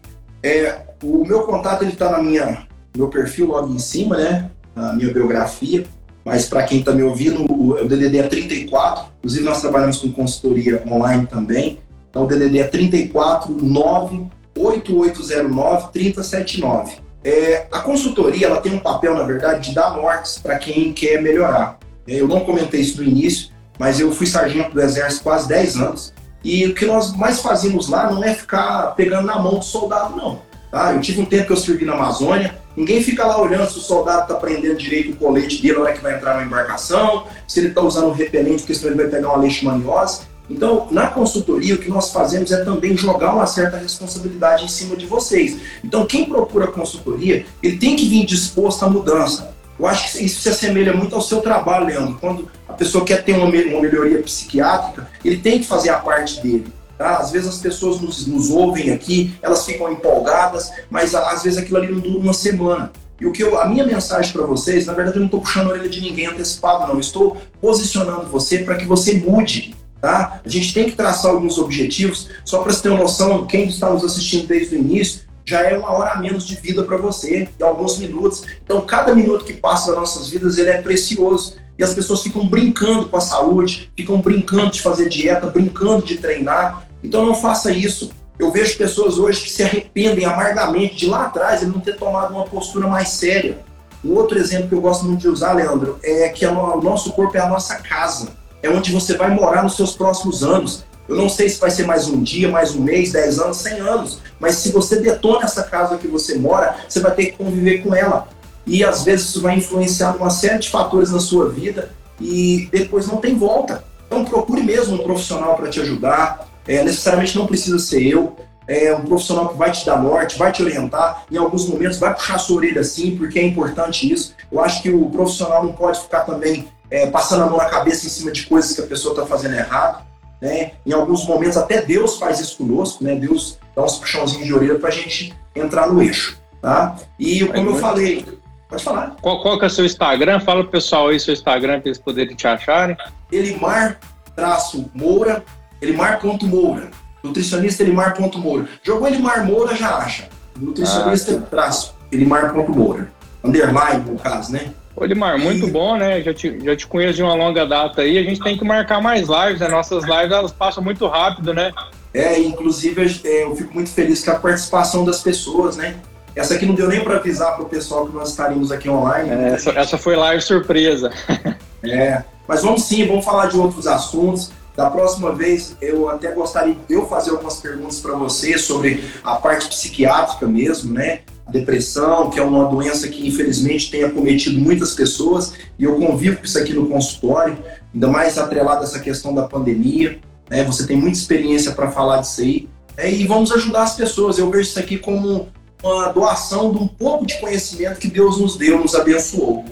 É, o meu contato ele está na minha meu perfil logo em cima, né? Na minha biografia. Mas para quem está me ouvindo, o, DDD é 34. Inclusive nós trabalhamos com consultoria online também. Então o DDD é 34 9 8809 3079. É, a consultoria ela tem um papel, na verdade, de dar nortes para quem quer melhorar. É, eu não comentei isso no início, mas eu fui sargento do Exército quase 10 anos. E o que nós mais fazemos lá não é ficar pegando na mão do soldado, não. Tá? Eu tive um tempo que eu servi na Amazônia, ninguém fica lá olhando se o soldado está prendendo direito o colete dele na hora que vai entrar na embarcação, se ele está usando um repelente, porque senão ele vai pegar uma leishmaniose. Então, na consultoria, o que nós fazemos é também jogar uma certa responsabilidade em cima de vocês. Então, quem procura consultoria, ele tem que vir disposto à mudança. Eu acho que isso se assemelha muito ao seu trabalho, Leandro. Quando a pessoa quer ter uma, melhoria psiquiátrica, ele tem que fazer a parte dele. Tá? Às vezes as pessoas nos, nos ouvem aqui, elas ficam empolgadas, mas às vezes aquilo ali não dura uma semana. E o que eu, a minha mensagem para vocês, na verdade eu não estou puxando a orelha de ninguém antecipado, não. Eu estou posicionando você para que você mude. Tá? A gente tem que traçar alguns objetivos, só para você ter uma noção, quem está nos assistindo desde o início, já é uma hora a menos de vida para você, em alguns minutos. Então, cada minuto que passa nas nossas vidas, ele é precioso. E as pessoas ficam brincando com a saúde, ficam brincando de fazer dieta, brincando de treinar. Então, não faça isso. Eu vejo pessoas hoje que se arrependem amargamente de lá atrás ele não ter tomado uma postura mais séria. Um outro exemplo que eu gosto muito de usar, Leandro, é que o nosso corpo é a nossa casa. É onde você vai morar nos seus próximos anos. Eu não sei se vai ser mais um dia, mais um mês, dez anos, cem anos, mas se você detona essa casa que você mora, você vai ter que conviver com ela. E às vezes isso vai influenciar uma série de fatores na sua vida e depois não tem volta. Então procure mesmo um profissional para te ajudar. É, necessariamente não precisa ser eu. É um profissional que vai te dar norte, vai te orientar, em alguns momentos vai puxar sua orelha assim, porque é importante isso. Eu acho que o profissional não pode ficar também é, passando a mão na cabeça em cima de coisas que a pessoa está fazendo errado. Né? Em alguns momentos até Deus faz isso conosco, né? Deus dá uns puxãozinhos de orelha para a gente entrar no eixo, tá? E como eu falei, pode falar. Qual, qual que é o seu Instagram? Fala pro pessoal aí seu Instagram para eles poderem te acharem. Elimar traço Moura, Elimar.moura. Nutricionista Elimar.moura. Jogou Elimar Moura, já acha. Nutricionista ah, traço Elimar.moura. Underline, no caso, né? Olimar, muito bom, né? Já te, já te conheço de uma longa data aí. A gente tem que marcar mais lives, né? Nossas lives elas passam muito rápido, né? É, inclusive é, eu fico muito feliz com a participação das pessoas, né? Essa aqui não deu nem para avisar para o pessoal que nós estaríamos aqui online. É, essa, essa foi live surpresa. (laughs) é, mas vamos sim, vamos falar de outros assuntos. Da próxima vez, eu até gostaria de eu fazer algumas perguntas para você sobre a parte psiquiátrica mesmo, né? A depressão, que é uma doença que infelizmente tem acometido muitas pessoas, e eu convivo com isso aqui no consultório, ainda mais atrelado a essa questão da pandemia. Né? Você tem muita experiência para falar disso aí. É, e vamos ajudar as pessoas. Eu vejo isso aqui como uma doação de um pouco de conhecimento que Deus nos deu, nos abençoou.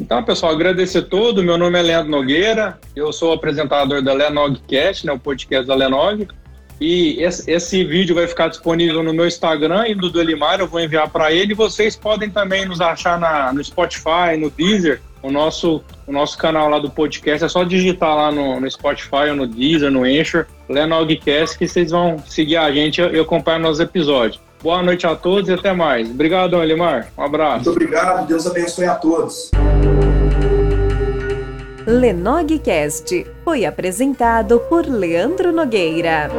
Então, pessoal, agradecer tudo. Meu nome é Leandro Nogueira, eu sou apresentador da Lenogcast, né, o podcast da Lenog. E esse, esse, vídeo vai ficar disponível no meu Instagram e do do Elimar, eu vou enviar para ele. Vocês podem também nos achar na, no Spotify, no Deezer, o nosso, o nosso canal lá do podcast. É só digitar lá no, no Spotify ou no Deezer, no Anchor, Lenogcast, que vocês vão seguir a gente e acompanhar nossos episódios. Boa noite a todos e até mais. Obrigado, Elimar. Um abraço. Muito obrigado. Deus abençoe a todos. Lenogcast foi apresentado por Leandro Nogueira.